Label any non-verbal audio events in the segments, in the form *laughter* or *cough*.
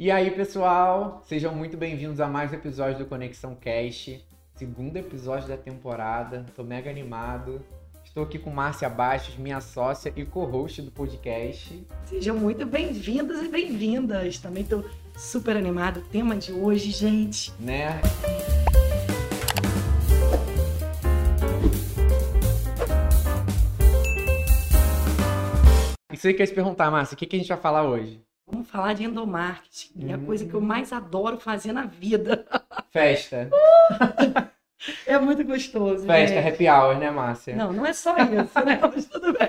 E aí, pessoal, sejam muito bem-vindos a mais um episódio do Conexão Cast, segundo episódio da temporada. Tô mega animado. Estou aqui com Márcia Bastos, minha sócia e co-host do podcast. Sejam muito bem-vindos e bem-vindas. Também tô super animado. O tema de hoje, gente. Né? Isso aí que eu ia te perguntar, Márcia, o que, que a gente vai falar hoje? Vamos falar de endomarketing, que é a Hum. coisa que eu mais adoro fazer na vida. *laughs* Festa. É muito gostoso. Festa, gente. happy hour, né, Márcia? Não, não é só isso, né? Mas tudo bem.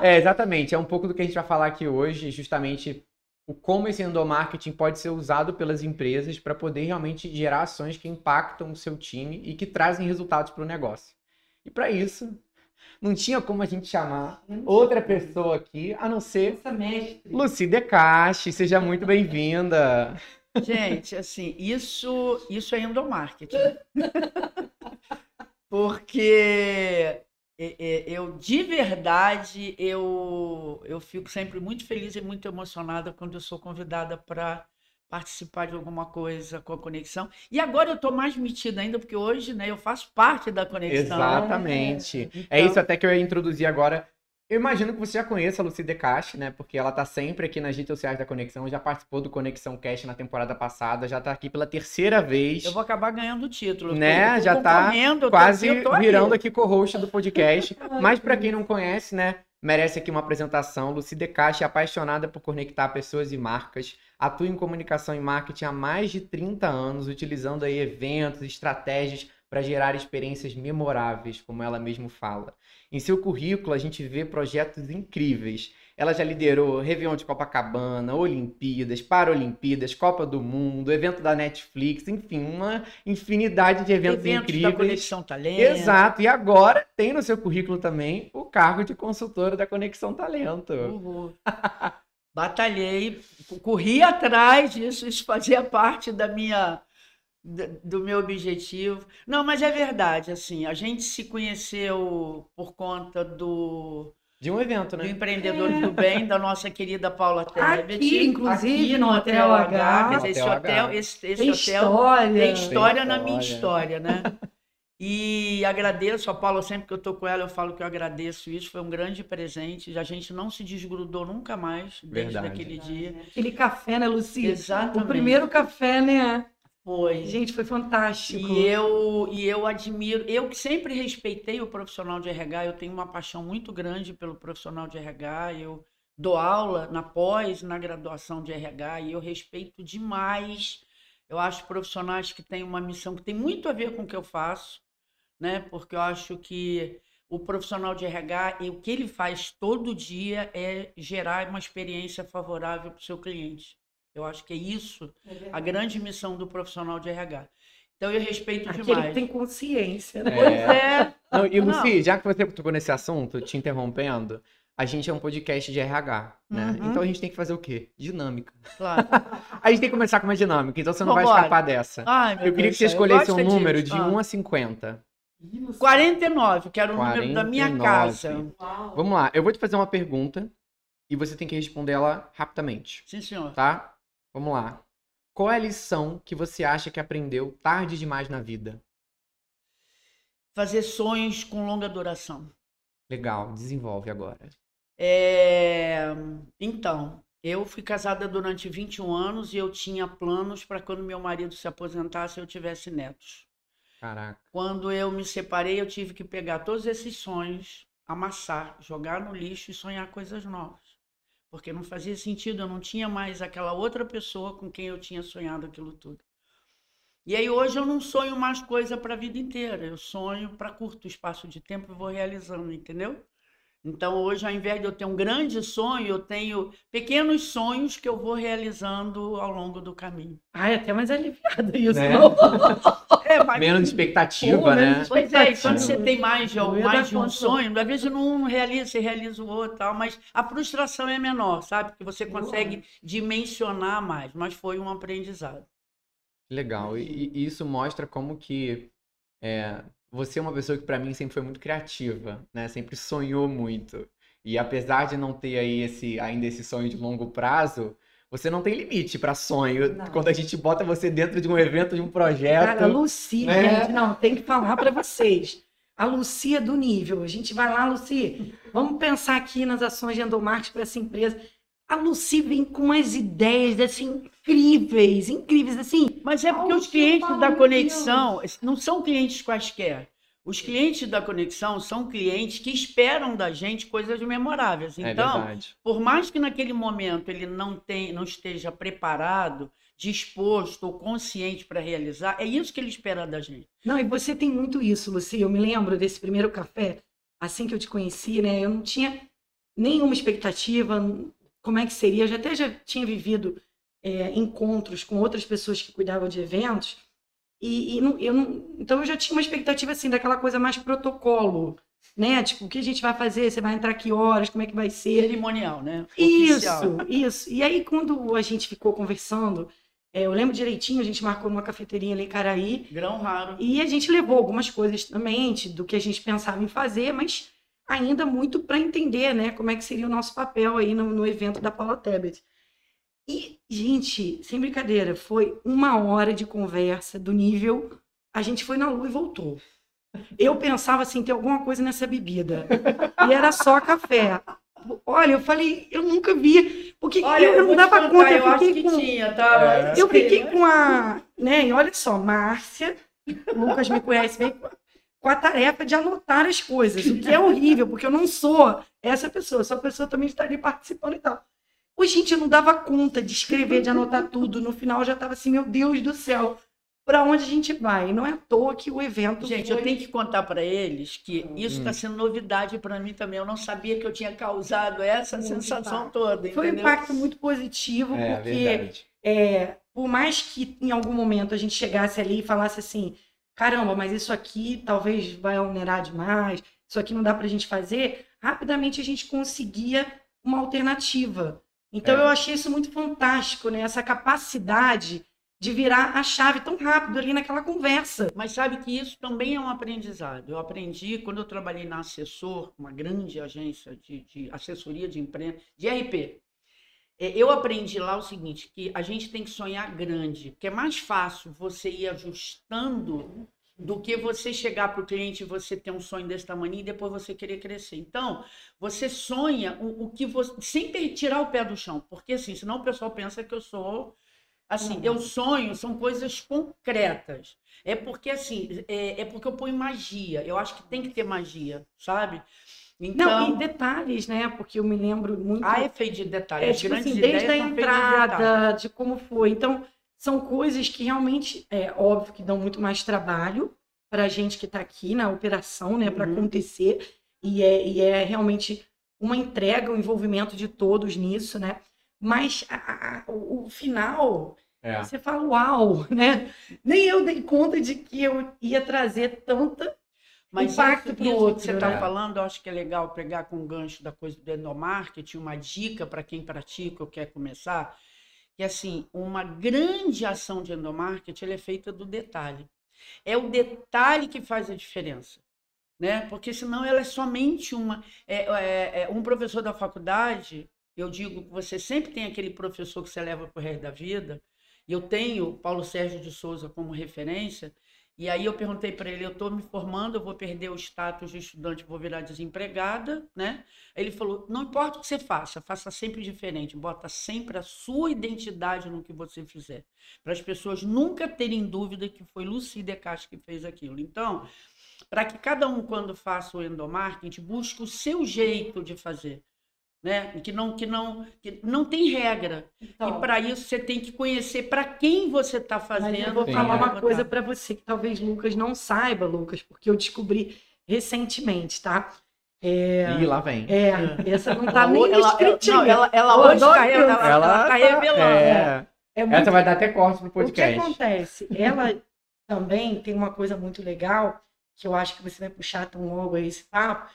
É, exatamente. É um pouco do que a gente vai falar aqui hoje, justamente o como esse endomarketing pode ser usado pelas empresas para poder realmente gerar ações que impactam o seu time e que trazem resultados para o negócio. E para isso, não tinha como a gente chamar outra pessoa aqui a não ser Essa mestre. Lucy Decache. Seja muito bem-vinda. Gente, assim, isso, isso é endomarketing. *laughs* Porque eu, de verdade, eu, eu fico sempre muito feliz e muito emocionada quando eu sou convidada para participar de alguma coisa com a conexão. E agora eu estou mais metida ainda, porque hoje né, eu faço parte da conexão. Exatamente. Então, É isso até que eu ia introduzir agora. Eu imagino que você já conheça a Lucy Decache, né? Porque ela tá sempre aqui nas redes sociais da Conexão, já participou do Conexão Cast na temporada passada, já tá aqui pela terceira vez. Eu vou acabar ganhando o título. Né, Eu já tá eu tô quase aqui, eu tô aqui. virando aqui co-host do podcast. *laughs* Mas pra quem não conhece, né, merece aqui uma apresentação. Lucy Decache é apaixonada por conectar pessoas e marcas, atua em comunicação e marketing há mais de 30 anos, utilizando aí eventos, estratégias para gerar experiências memoráveis, como ela mesmo fala. Em seu currículo, a gente vê projetos incríveis. Ela já liderou Réveillon de Copacabana, Olimpíadas, Paralimpíadas, Copa do Mundo, evento da Netflix, enfim, uma infinidade de eventos, Eventos da incríveis. Conexão Talento. Exato, e agora tem no seu currículo também o cargo de consultora da Conexão Talento. Uhul. *laughs* Batalhei, corri atrás disso, isso fazia parte da minha do meu objetivo. Não, mas é verdade, assim, a gente se conheceu por conta do, De um evento, do né? Empreendedores do Bem, da nossa querida Paula Tebet. Aqui, inclusive, aqui no Hotel H. Quer dizer, esse Hotel hotel, H. esse, esse Tem hotel história. tem história na minha história, né? *laughs* E agradeço a Paula, sempre que eu tô com ela, eu falo que eu agradeço isso. Foi um grande presente. A gente não se desgrudou nunca mais desde Verdade. aquele dia. Aquele café, né, Luci? Exatamente. O primeiro café, né? Foi. Gente, foi fantástico. E eu, e eu admiro, eu que sempre respeitei o profissional de RH, eu tenho uma paixão muito grande pelo profissional de RH, eu dou aula na pós, na graduação de RH, e eu respeito demais. Eu acho profissionais que têm uma missão que tem muito a ver com o que eu faço, né? Porque eu acho que o profissional de RH, e o que ele faz todo dia é gerar uma experiência favorável para o seu cliente. Eu acho que é isso a grande missão do profissional de RH. Então eu respeito Aquele demais. que tem consciência, né? Pois É. é. Não, e Não. Lucy, já que você tocou nesse assunto, te interrompendo, a gente é um podcast de RH, né? Uhum. Então a gente tem que fazer o quê? Dinâmica. Claro. *laughs* A gente tem que começar com uma dinâmica, então você não vai Vambora. escapar dessa. Ai, meu Eu queria Deus que você escolhesse um gosto número disso. de Ah. 1 a 50. 49, que era o número da minha 49. casa. Vamos lá, eu vou te fazer uma pergunta e você tem que responder ela rapidamente, Sim, senhor. tá? Vamos lá. Qual é a lição que você acha que aprendeu tarde demais na vida? Fazer sonhos com longa duração. Legal, desenvolve agora. É, Então, eu fui casada durante 21 anos e eu tinha planos para quando meu marido se aposentasse eu tivesse netos. Caraca. Quando eu me separei, eu tive que pegar todos esses sonhos, amassar, jogar no lixo e sonhar coisas novas. Porque não fazia sentido, eu não tinha mais aquela outra pessoa com quem eu tinha sonhado aquilo tudo. E aí hoje eu não sonho mais coisa para a vida inteira, eu sonho para curto espaço de tempo e vou realizando, entendeu? Então hoje, ao invés de eu ter um grande sonho, eu tenho pequenos sonhos que eu vou realizando ao longo do caminho. Ai, até mais aliviado isso, Né? não? *laughs* É, mas Menos expectativa, Pô, né? menos Pois é, e quando você tem mais ia mais de um conta. sonho, às vezes não realiza, você realiza o outro, tal, mas a frustração é menor, sabe? Porque você consegue dimensionar mais, mas foi um aprendizado. Legal. E, e isso mostra como que é, você é uma pessoa que pra mim sempre foi muito criativa, né? Sempre sonhou muito. E apesar de não ter aí esse, ainda esse sonho de longo prazo, você não tem limite pra sonho. Não. Quando a gente bota você dentro de um evento, de um projeto. Cara, a Lucy, né? gente, não, tem que falar para vocês. A Lucy é do nível. A gente vai lá, Lucy, vamos pensar aqui nas ações de endomarketing para essa empresa. A Lucy vem com umas ideias assim incríveis, incríveis assim. Mas é porque os clientes da conexão não são clientes quaisquer. Os clientes da conexão são clientes que esperam da gente coisas memoráveis. É Então, verdade. por mais que naquele momento ele não, tem, não esteja preparado, disposto ou consciente para realizar, é isso que ele espera da gente. Não, e você tem muito isso, Lucy. Eu me lembro desse primeiro café, assim que eu te conheci, né? Eu não tinha nenhuma expectativa, como é que seria. Eu já até já tinha vivido é, encontros com outras pessoas que cuidavam de eventos. E, e não- eu não, então eu já tinha uma expectativa assim daquela coisa mais protocolo, né? Tipo, o que a gente vai fazer? Você vai entrar que horas? Como é que vai ser? Cerimonial, né? Isso, Oficial. isso. E aí, quando a gente ficou conversando, é, eu lembro direitinho, a gente marcou numa cafeteria ali em Caraí, Grão raro. e a gente levou algumas coisas na mente do que a gente pensava em fazer, mas ainda muito para entender, né, como é que seria o nosso papel aí no, no evento da Paula Tebet. E, gente, sem brincadeira, foi uma hora de conversa do nível. A gente foi na lua e voltou. Eu pensava assim, tem alguma coisa nessa bebida. E era só café. Olha, eu falei, eu nunca vi. Porque Olha, eu, eu não dava contar, conta. eu Eu acho fiquei que com, tinha, tá? É. eu fiquei com a. Né, e olha só, Márcia, o Lucas me conhece bem, com a tarefa de anotar as coisas, o que é horrível, porque eu não sou essa pessoa, sou a pessoa também estar ali participando e tal. Pô, gente, eu não dava conta de escrever, de anotar tudo. No final eu já estava assim, meu Deus do céu, para onde a gente vai? Não é à toa que o evento. Gente, foi... eu tenho que contar para eles que isso Hum. está sendo novidade para mim também. Eu não sabia que eu tinha causado essa Muito sensação impacto. toda, Foi um entendeu? impacto muito positivo, É, porque é, por mais que em algum momento a gente chegasse ali e falasse assim, caramba, mas isso aqui talvez vai onerar demais, isso aqui não dá pra gente fazer, rapidamente a gente conseguia uma alternativa. Então É. eu achei isso muito fantástico, né? Essa capacidade de virar a chave tão rápido ali naquela conversa. Mas sabe que isso também é um aprendizado. Eu aprendi quando eu trabalhei na Assessor, uma grande agência de, de assessoria de imprensa, de RP. É, Eu aprendi lá o seguinte, que a gente tem que sonhar grande, porque é mais fácil você ir ajustando do que você chegar para o cliente e você ter um sonho desse tamanho e depois você querer crescer. Então, você sonha o, o que você. Sem ter- tirar o pé do chão, porque assim, senão o pessoal pensa que eu sou. Assim, Uhum. eu sonho, são coisas concretas. É porque, assim, é, é porque eu ponho magia. Eu acho que tem que ter magia, sabe? Não, Então, e detalhes, né? Porque eu me lembro muito. a é feito de detalhes. É, tipo assim, desde a feitas de entrada, de como foi. Então, são coisas que realmente, é óbvio que dão muito mais trabalho para a gente que está aqui na operação, né, para Uhum. acontecer. E é, e é realmente uma entrega, um envolvimento de todos nisso, né? Mas a- a- o, o final, É. você fala, uau, *laughs* né? Nem eu dei conta de que eu ia trazer tanta. Mas impacto pro isso outro, que você né? está falando, eu acho que é legal pegar com o gancho da coisa do endomarketing, uma dica para quem pratica ou quer começar, que assim, uma grande ação de endomarketing é feita do detalhe. É o detalhe que faz a diferença. Né? Porque senão ela é somente uma. é- é- é um professor da faculdade, eu digo que você sempre tem aquele professor que você leva para o resto da vida. E eu tenho Paulo Sérgio de Souza como referência, e aí eu perguntei para ele, eu estou me formando, eu vou perder o status de estudante, vou virar desempregada, né? Ele falou, não importa o que você faça, faça sempre diferente, bota sempre a sua identidade no que você fizer, para as pessoas nunca terem dúvida que foi Lucy Decache que fez aquilo. Então, para que cada um, quando faça o endomarketing, busque o seu jeito de fazer. Né? Que não que não que não tem regra. Então, E para isso você tem que conhecer para quem você está fazendo. Eu vou falar é. uma coisa para você que talvez Lucas não saiba, Lucas, porque eu descobri recentemente, tá? É, Ih, lá vem. é, essa não tá Ela, nem ela, script não, ela, ela Eu hoje tá, isso. ela, ela tá revelando. é. É muito Essa vai dar até corte pro O que podcast. acontece? Ela também tem uma coisa muito legal, que eu acho que você vai puxar tão logo aí esse papo,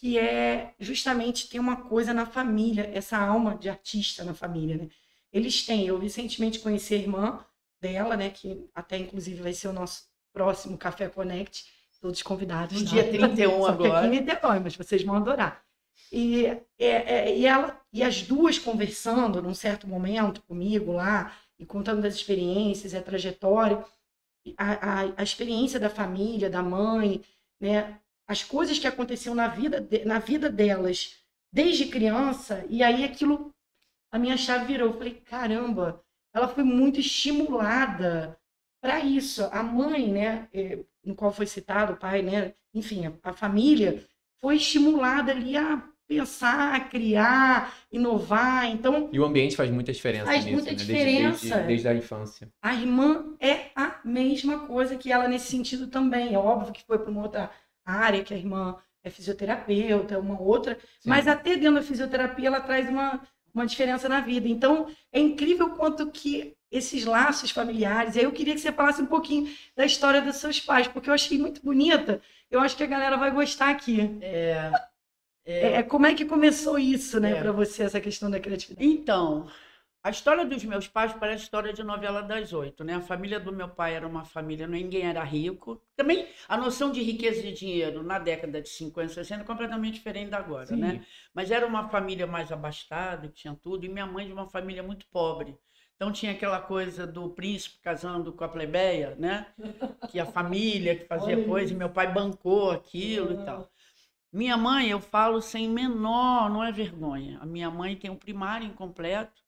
que é justamente ter uma coisa na família, essa alma de artista na família, né? Eles têm, eu recentemente conheci a irmã dela, né, que até inclusive vai ser o nosso próximo Café Connect, todos convidados. No tá? dia 31 Só que aqui em agora. Niterói, mas vocês vão adorar. E, é, é, e, ela, e as duas conversando num certo momento comigo lá, e contando das experiências, a trajetória, a, a, a experiência da família, da mãe, né? As coisas que aconteciam na vida, na vida delas desde criança, e aí aquilo, a minha chave virou. Eu falei, caramba, ela foi muito estimulada para isso. A mãe, né, eh, no qual foi citado o pai, né, enfim, a, a família foi estimulada ali a pensar, a criar, inovar. Então, e o ambiente faz muita diferença faz nisso, muita né? diferença. Desde, desde, desde, a infância. A irmã é a mesma coisa que ela nesse sentido também. É óbvio que foi para uma outra área, que a irmã é fisioterapeuta, é uma outra, Sim. mas até dentro da fisioterapia ela traz uma, uma diferença na vida. Então, é incrível quanto que esses laços familiares. E aí eu queria que você falasse um pouquinho da história dos seus pais, porque eu achei muito bonita. Eu acho que a galera vai gostar aqui. É, é, é como é que começou isso, né, é. para você, essa questão da criatividade? Então, a história dos meus pais parece a história de novela das oito, né? A família do meu pai era uma família, ninguém era rico. Também a noção de riqueza e dinheiro na década de 50, 60 é completamente diferente da agora, Sim. né? Mas era uma família mais abastada, tinha tudo, e minha mãe de uma família muito pobre. Então tinha aquela coisa do príncipe casando com a plebeia, né? Que a família que fazia coisa, e meu pai bancou aquilo e tal. Minha mãe, eu falo sem menor, não é vergonha. A minha mãe tem um primário incompleto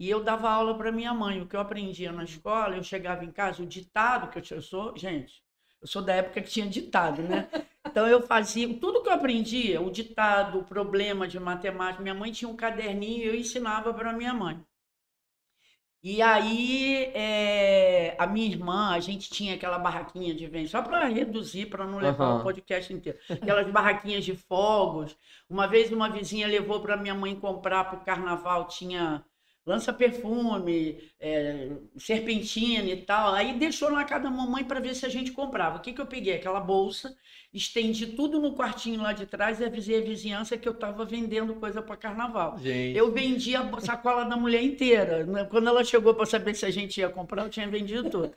e eu dava aula para minha mãe. O que eu aprendia na escola, eu chegava em casa, o ditado que eu, eu sou, gente, eu sou da época que tinha ditado, né? *laughs* Então eu fazia tudo que eu aprendia, o ditado, o problema de matemática. Minha mãe tinha um caderninho e eu ensinava para minha mãe. E aí, é, a minha irmã, a gente tinha aquela barraquinha de venda, só para reduzir, para não levar uhum. o podcast inteiro. Aquelas barraquinhas de fogos. Uma vez, uma vizinha levou para minha mãe comprar para o carnaval, tinha lança-perfume, é, serpentina e tal. Aí deixou na casa da mamãe para ver se a gente comprava. O que, que eu peguei? Aquela bolsa, estendi tudo no quartinho lá de trás e avisei a vizinhança que eu estava vendendo coisa para carnaval. Gente. Eu vendi a sacola da mulher inteira. Quando ela chegou para saber se a gente ia comprar, eu tinha vendido tudo.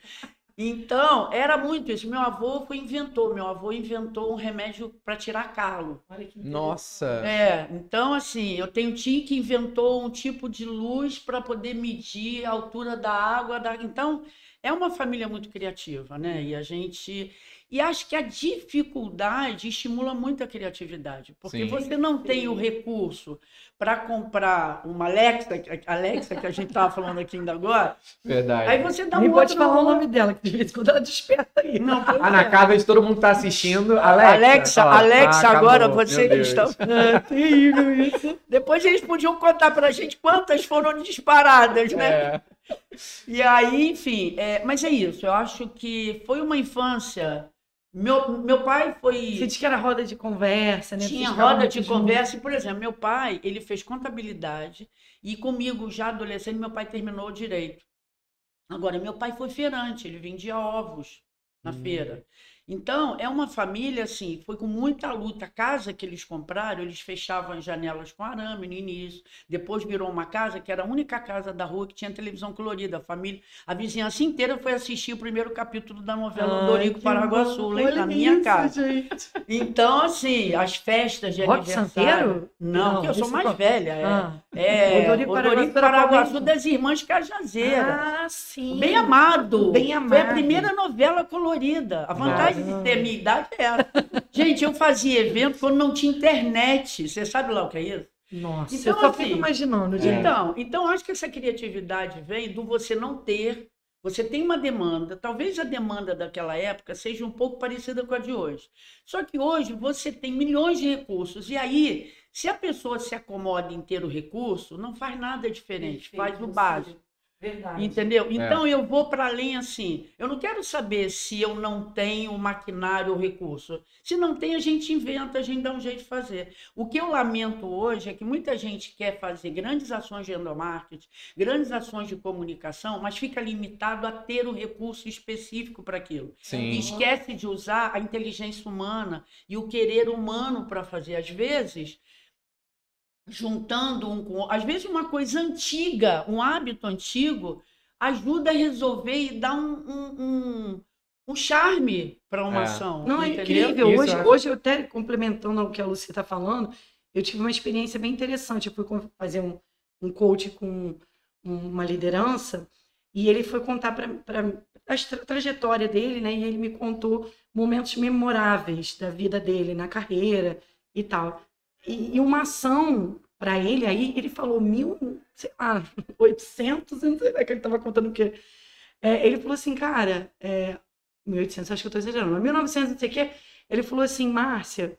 Então, era muito isso. Meu avô foi inventor. Meu avô inventou um remédio para tirar calo. Nossa! É, então assim, eu tenho tio que inventou um tipo de luz para poder medir a altura da água. Da... Então, é uma família muito criativa, né? E a gente. E acho que a dificuldade estimula muito a criatividade, porque Sim. você não tem o recurso para comprar uma Alexa, Alexa que a gente estava falando aqui ainda agora. Verdade. Aí você dá um Nem pode falar o nome dela, que de vez em quando ela desperta aí. Não, ah, na casa de todo mundo está assistindo. Alexa, Alexa, Alexa ah, agora você que está. É terrível isso. Depois eles podiam contar para a gente quantas foram disparadas, né? É. E aí, enfim, é, mas é isso. Eu acho que foi uma infância meu, meu pai foi. Você disse que era roda de conversa, né? Tinha roda de conversa. E, por exemplo, meu pai, ele fez contabilidade e comigo, já adolescente, meu pai terminou o direito. Agora, meu pai foi feirante, ele vendia ovos na hum. feira. Então, é uma família, assim, foi com muita luta. A casa que eles compraram, eles fechavam as janelas com arame no início. Depois virou uma casa que era a única casa da rua que tinha televisão colorida. A família, a vizinhança inteira foi assistir o primeiro capítulo da novela Ai, Dorico Paraguaçu, lá na minha isso, casa. Gente. Então, assim, as festas de Rock aniversário... Santeiro? Não, porque eu sou mais velha. É, ah. é o Dorico, Dorico Paraguaçu das Irmãs Cajazeira. Ah, sim. Bem amado. Bem amado. Foi a primeira novela colorida. A vantagem de ter minha idade é essa. Gente, eu fazia evento quando não tinha internet. Você sabe lá o que é isso? Nossa, então, eu só assim, fico imaginando. Gente. Então, então, acho que essa criatividade vem do você não ter. Você tem uma demanda, talvez a demanda daquela época seja um pouco parecida com a de hoje. Só que hoje você tem milhões de recursos. E aí, se a pessoa se acomoda em ter o recurso, não faz nada diferente, Perfeito, faz o básico. Verdade. Entendeu? É. Então é. eu vou para além assim. Eu não quero saber se eu não tenho maquinário ou recurso. Se não tem, a gente inventa, a gente dá um jeito de fazer. O que eu lamento hoje é que muita gente quer fazer grandes ações de endomarketing, grandes ações de comunicação, mas fica limitado a ter o recurso específico para aquilo. Sim. E esquece de usar a inteligência humana e o querer humano para fazer. Às vezes, juntando um com às vezes uma coisa antiga, um hábito antigo, ajuda a resolver e dá um, um, um, um charme para uma é. ação. Não, é entendeu? é incrível. hoje, hoje, eu até complementando o que a Lucia está falando, eu tive uma experiência bem interessante. Eu fui fazer um, um coach com uma liderança e ele foi contar para a tra trajetória dele, né? E ele me contou momentos memoráveis da vida dele na carreira e tal. E, e uma ação para ele aí, ele falou mil, sei lá, *laughs* 800, não sei lá, que ele estava contando o quê. É, ele falou assim, cara, é, 1800, acho que eu estou exagerando, mas 1900, não sei o quê. Ele falou assim, Márcia,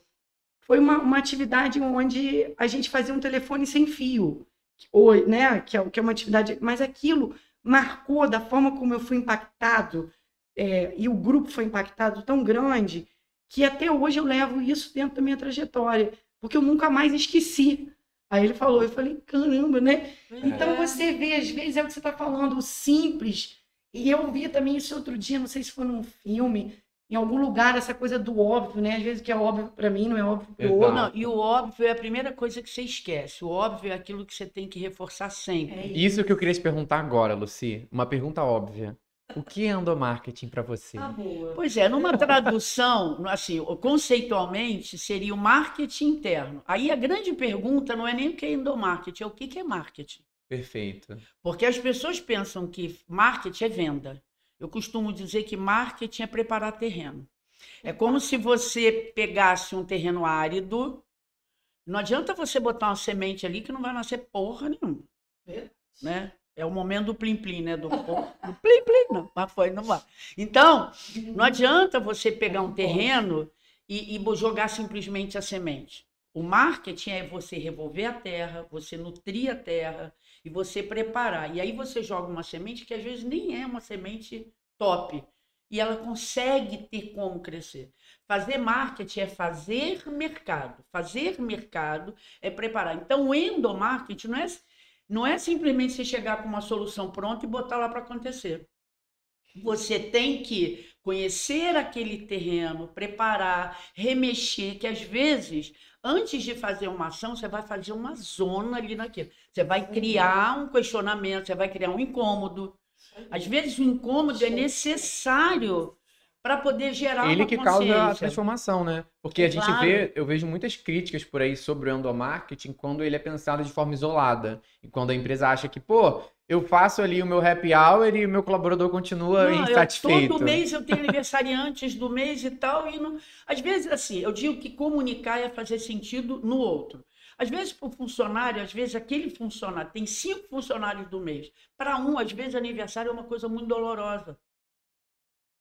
foi uma, uma atividade onde a gente fazia um telefone sem fio, ou, né, que é, que é uma atividade, mas aquilo marcou da forma como eu fui impactado, é, e o grupo foi impactado tão grande, que até hoje eu levo isso dentro da minha trajetória, porque eu nunca mais esqueci. Aí ele falou, eu falei, caramba, né? É. Então você vê, às vezes é o que você está falando, o simples. E eu vi também isso outro dia, não sei se foi num filme, em algum lugar, essa coisa do óbvio, né? Às vezes o que é óbvio para mim não é óbvio para o outro. Não, e o óbvio é a primeira coisa que você esquece. O óbvio é aquilo que você tem que reforçar sempre. É isso. isso que eu queria te perguntar agora, Luci. Uma pergunta óbvia. O que é endomarketing para você? Ah, pois é, numa tradução, assim, conceitualmente, seria o marketing interno. Aí a grande pergunta não é nem o que é endomarketing, é o que é marketing. Perfeito. Porque as pessoas pensam que marketing é venda. Eu costumo dizer que marketing é preparar terreno. É como se você pegasse um terreno árido. Não adianta você botar uma semente ali que não vai nascer porra nenhuma. Né? É o momento do plim-plim, né? Do, plim-plim, não, mas foi, não vai. Então, não adianta você pegar um terreno e, e jogar simplesmente a semente. O marketing é você revolver a terra, você nutrir a terra e você preparar. E aí você joga uma semente que às vezes nem é uma semente top. E ela consegue ter como crescer. Fazer marketing é fazer mercado. Fazer mercado é preparar. Então, o endomarketing não é não é simplesmente você chegar com uma solução pronta e botar lá para acontecer. Você tem que conhecer aquele terreno, preparar, remexer, que às vezes, antes de fazer uma ação, você vai fazer uma zona ali naquilo. Você vai criar um questionamento, você vai criar um incômodo. Às vezes o incômodo é necessário para poder gerar Ele que causa a transformação, né? Porque a gente vê, eu vejo muitas críticas por aí sobre o endomarketing quando ele é pensado de forma isolada. E quando a empresa acha que, pô, eu faço ali o meu happy hour e o meu colaborador continua não, insatisfeito. Eu, todo mês eu tenho aniversariantes do mês e tal. E não... Às vezes, assim, eu digo que comunicar é fazer sentido no outro. Às vezes, para o funcionário, às vezes aquele funcionário tem cinco funcionários do mês. Para um, às vezes, aniversário é uma coisa muito dolorosa.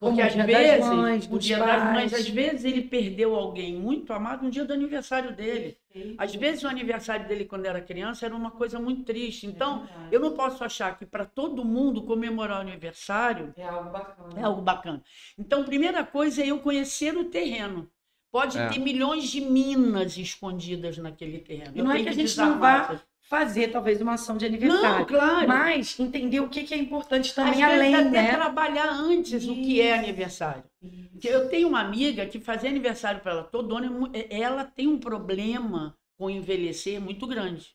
Porque às vezes, mães, o dia pais. das mães, às vezes ele perdeu alguém muito amado no dia do aniversário dele. Às vezes o aniversário dele quando era criança era uma coisa muito triste. Então, é eu não posso achar que para todo mundo comemorar o aniversário é algo bacana. É algo bacana. Então, primeira coisa é eu conhecer o terreno. Pode é. ter milhões de minas escondidas naquele terreno. E não é que a gente não vá fazer talvez uma ação de aniversário. Não, claro. Mas entender o que, que é importante também Às além, até né? trabalhar antes Isso. o que é aniversário. Eu tenho uma amiga que fazia aniversário para ela todo ano, ela tem um problema com envelhecer muito grande.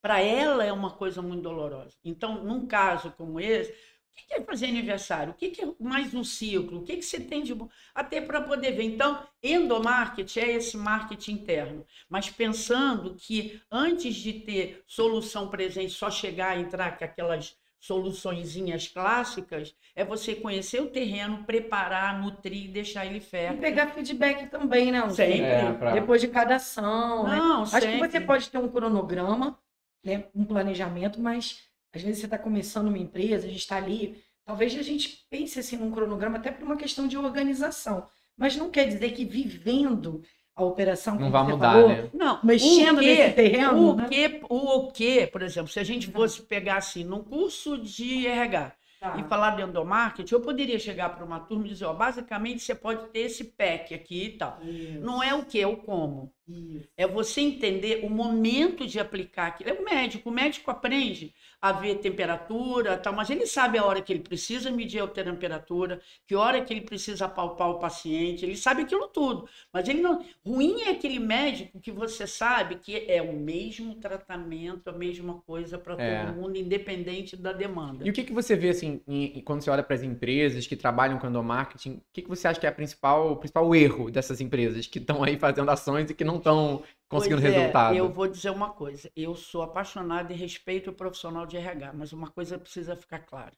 Para ela é uma coisa muito dolorosa. Então, num caso como esse, o que é fazer aniversário? O que é mais um ciclo? O que, que você tem de bom? Até para poder ver. Então, endomarketing é esse marketing interno. Mas pensando que antes de ter solução presente, só chegar a entrar com aquelas soluçõezinhas clássicas, é você conhecer o terreno, preparar, nutrir, deixar ele fértil. E pegar feedback também, né? Sempre. É, pra... Depois de cada ação. Né? Não, né? Acho que você pode ter um cronograma, né? um planejamento, mas às vezes você está começando uma empresa, a gente está ali. Talvez a gente pense assim num cronograma até por uma questão de organização. Mas não quer dizer que vivendo a operação não vai mudar, falou, né? Não, mexendo que, nesse terreno. O né? que, o que, por exemplo, se a gente fosse pegar assim, num curso de RH tá. e falar de endomarketing, eu poderia chegar para uma turma e dizer, ó, basicamente você pode ter esse pack aqui e tal. Isso. Não é o que, é o como. Isso. É você entender o momento de aplicar aquilo. É o médico, o médico aprende a ver temperatura, tal, mas ele sabe a hora que ele precisa medir a temperatura, que hora que ele precisa palpar o paciente, ele sabe aquilo tudo. Mas ele não. Ruim é aquele médico que você sabe que é o mesmo tratamento, a mesma coisa para é. todo mundo, independente da demanda. E o que, que você vê assim, em, quando você olha para as empresas que trabalham com endomarketing, o que, que você acha que é a principal, o principal erro dessas empresas que estão aí fazendo ações e que não não estão conseguindo Pois é, resultado. Eu vou dizer uma coisa. Eu sou apaixonada e respeito o profissional de RH, mas uma coisa precisa ficar clara.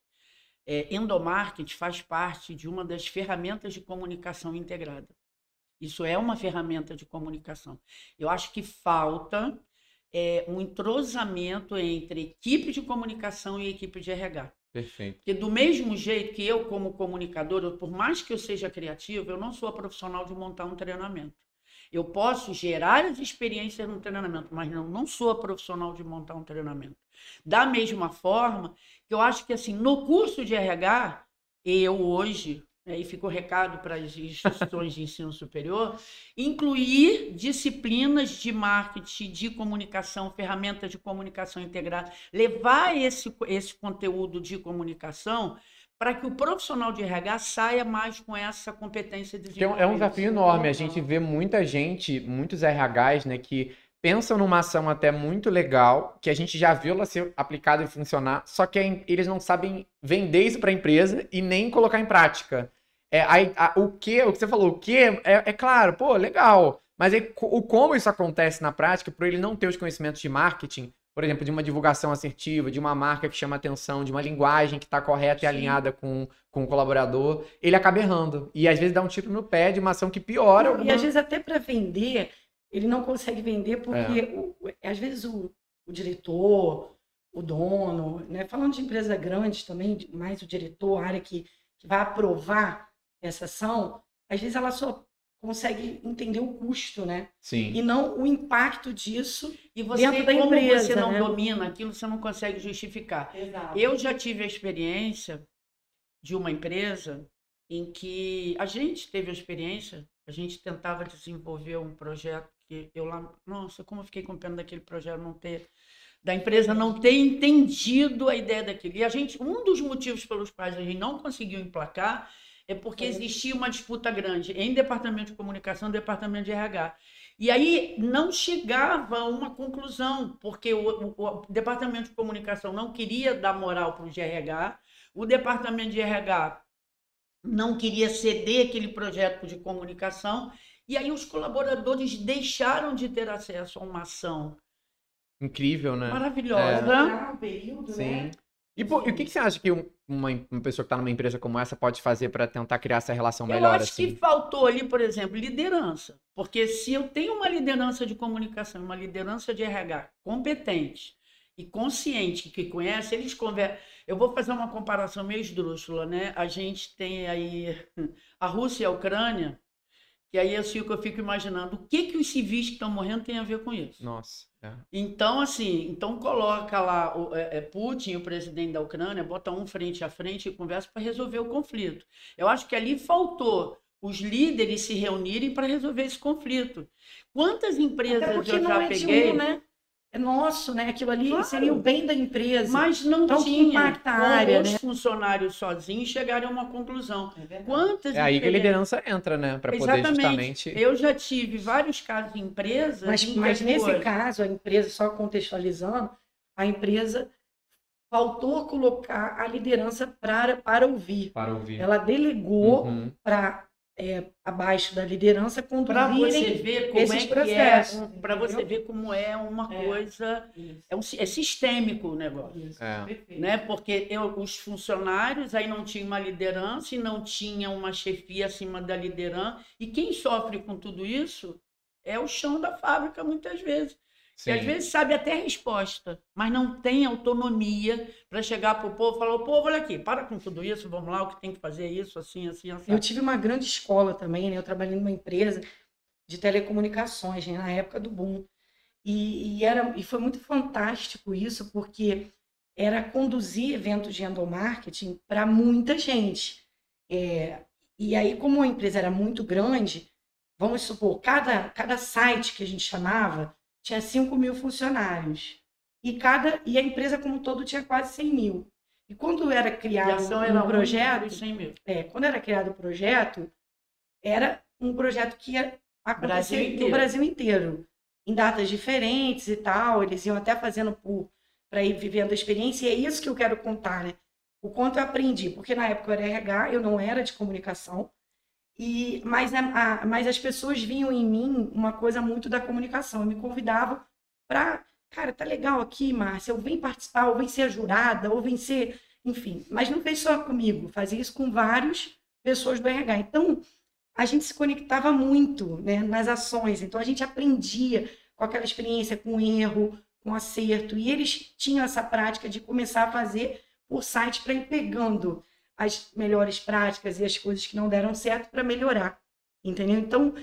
É, endomarketing faz parte de uma das ferramentas de comunicação integrada. Isso é uma ferramenta de comunicação. Eu acho que falta é, um entrosamento entre equipe de comunicação e equipe de RH. Perfeito. Porque do mesmo jeito que eu, como comunicador, por mais que eu seja criativo, eu não sou a profissional de montar um treinamento. Eu posso gerar as experiências no treinamento, mas não, não sou profissional de montar um treinamento. Da mesma forma eu acho que assim, no curso de RH, eu hoje, aí fica o recado para as instituições de ensino superior, incluir disciplinas de marketing, de comunicação, ferramentas de comunicação integrada, levar esse, esse conteúdo de comunicação para que o profissional de RH saia mais com essa competência é um, é um desafio enorme. A gente vê muita gente, muitos RHs, né, que pensam numa ação até muito legal, que a gente já viu ela ser aplicada e funcionar, só que eles não sabem vender isso para a empresa e nem colocar em prática. É, aí, a- o que, o que você falou, o que é, é claro, pô, legal. Mas aí, o como isso acontece na prática, por ele não ter os conhecimentos de marketing, por exemplo, de uma divulgação assertiva, de uma marca que chama atenção, de uma linguagem que está correta e Sim. alinhada com, com o colaborador, ele acaba errando. E às vezes dá um tiro no pé de uma ação que piora. Não, alguma- E às vezes até para vender, ele não consegue vender porque É. o- o- às vezes o, o diretor, o dono, né? Falando de empresa grande também, mais o diretor, a área que, que vai aprovar essa ação, às vezes ela só consegue entender o custo, né? Sim. E não o impacto disso. E você, dentro da como empresa, você não né? domina aquilo, você não consegue justificar. Exato. Eu já tive a experiência de uma empresa em que a gente teve a experiência, a gente tentava desenvolver um projeto que eu lá, nossa, como eu fiquei com pena daquele projeto não ter da empresa não ter entendido a ideia daquilo. E a gente, um dos motivos pelos quais a gente não conseguiu emplacar é porque existia uma disputa grande em departamento de comunicação e departamento de RH. E aí não chegava a uma conclusão, porque o, o- o departamento de comunicação não queria dar moral para o GRH, o departamento de RH não queria ceder aquele projeto de comunicação, e aí os colaboradores deixaram de ter acesso a uma ação Incrível, né? maravilhosa. Ah, período, Sim. né? E, pô, e o que, que você acha que um- uma, uma pessoa que está numa empresa como essa pode fazer para tentar criar essa relação Eu melhor acho assim? que faltou ali, por exemplo, liderança. Porque se eu tenho uma liderança de comunicação, uma liderança de RH competente e consciente, que conhece, eles conversam. Eu vou fazer uma comparação meio esdrúxula, né? A gente tem aí *laughs* a Rússia e a Ucrânia, que aí assim, o que eu fico imaginando, o que, que os civis que estão morrendo têm a ver com isso? Nossa. É. Então, assim, então coloca lá o é, é, Putin, o presidente da Ucrânia, bota um frente a frente e conversa para resolver o conflito. Eu acho que ali faltou os líderes se reunirem para resolver esse conflito. Quantas empresas eu já é de peguei, um, né? É nosso, né? Aquilo ali Claro. seria o bem da empresa. mas não Então, que tinha área, os né? funcionários sozinhos chegarem a uma conclusão. É. Quantas É aí que a liderança entra, né? Para poder Exatamente. justamente. Eu já tive vários casos de empresas Mas, mas as nesse caso, a empresa, só contextualizando, a empresa faltou colocar a liderança para, para ouvir. Para ouvir. Ela delegou Uhum. para abaixo da liderança para você conduzirem ver como esses é que processos, é, para você ver como é uma É. coisa, é, um, é sistêmico o negócio, Isso, É. né? Porque eu, os funcionários aí não tinham uma liderança e não tinha uma chefia acima da liderança, e quem sofre com tudo isso é o chão da fábrica muitas vezes. Sim. E às vezes sabe até a resposta, mas não tem autonomia para chegar para o povo e falar: "Ô, povo, olha aqui, para com tudo isso, vamos lá, o que tem que fazer é isso, assim, assim, assim. Eu tive uma grande escola também, né? Eu trabalhei numa empresa de telecomunicações, né? na época do boom. E, e era, e foi muito fantástico isso, porque era conduzir eventos de endomarketing para muita gente. É, e aí, como a empresa era muito grande, vamos supor, cada, cada site que a gente chamava tinha 5 mil funcionários. E, cada, e a empresa como um todo tinha quase 100 mil. E quando era criado um era projeto, dos 100 mil. é, quando era criado o projeto, era um projeto que ia acontecer Brasil no. Brasil inteiro, em datas diferentes e tal. Eles iam até fazendo para ir vivendo a experiência, e é isso que eu quero contar, né? O quanto eu aprendi, porque na época eu era RH, eu não era de comunicação, E, mas, a, mas as pessoas viam em mim uma coisa muito da comunicação. E me convidavam para, cara, tá legal aqui, Márcia, ou vem participar, ou vem ser jurada, ou vem ser, enfim. Mas não fez só comigo, fazia isso com várias pessoas do RH. Então, a gente se conectava muito né, nas ações. Então, a gente aprendia com aquela experiência, com erro, com acerto. E eles tinham essa prática de começar a fazer por site para ir pegando as melhores práticas e as coisas que não deram certo para melhorar. Entendeu? Então,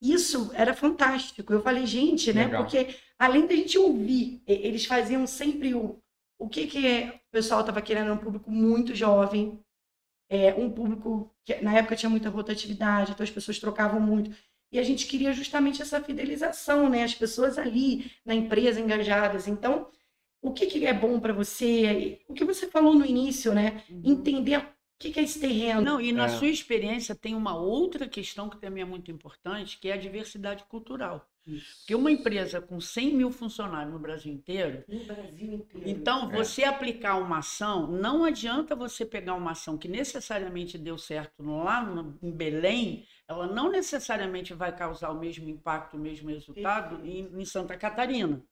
isso era fantástico. Eu falei, gente, né? Legal. Porque além da gente ouvir, eles faziam sempre o, o que, que é, o pessoal estava querendo, um público muito jovem, é, um público que na época tinha muita rotatividade, então as pessoas trocavam muito. E a gente queria justamente essa fidelização, né? As pessoas ali na empresa engajadas. Então, o que, que é bom para você? O que você falou no início, né? Uhum. Entender o que, que é esse terreno. Não, e na é. sua experiência tem uma outra questão que também é muito importante, que é a diversidade cultural. Isso. Porque uma empresa com 100 mil funcionários no Brasil inteiro. No Brasil inteiro. Então, é. você aplicar uma ação, não adianta você pegar uma ação que necessariamente deu certo lá no, em Belém, ela não necessariamente vai causar o mesmo impacto, o mesmo resultado em, em, Santa Catarina.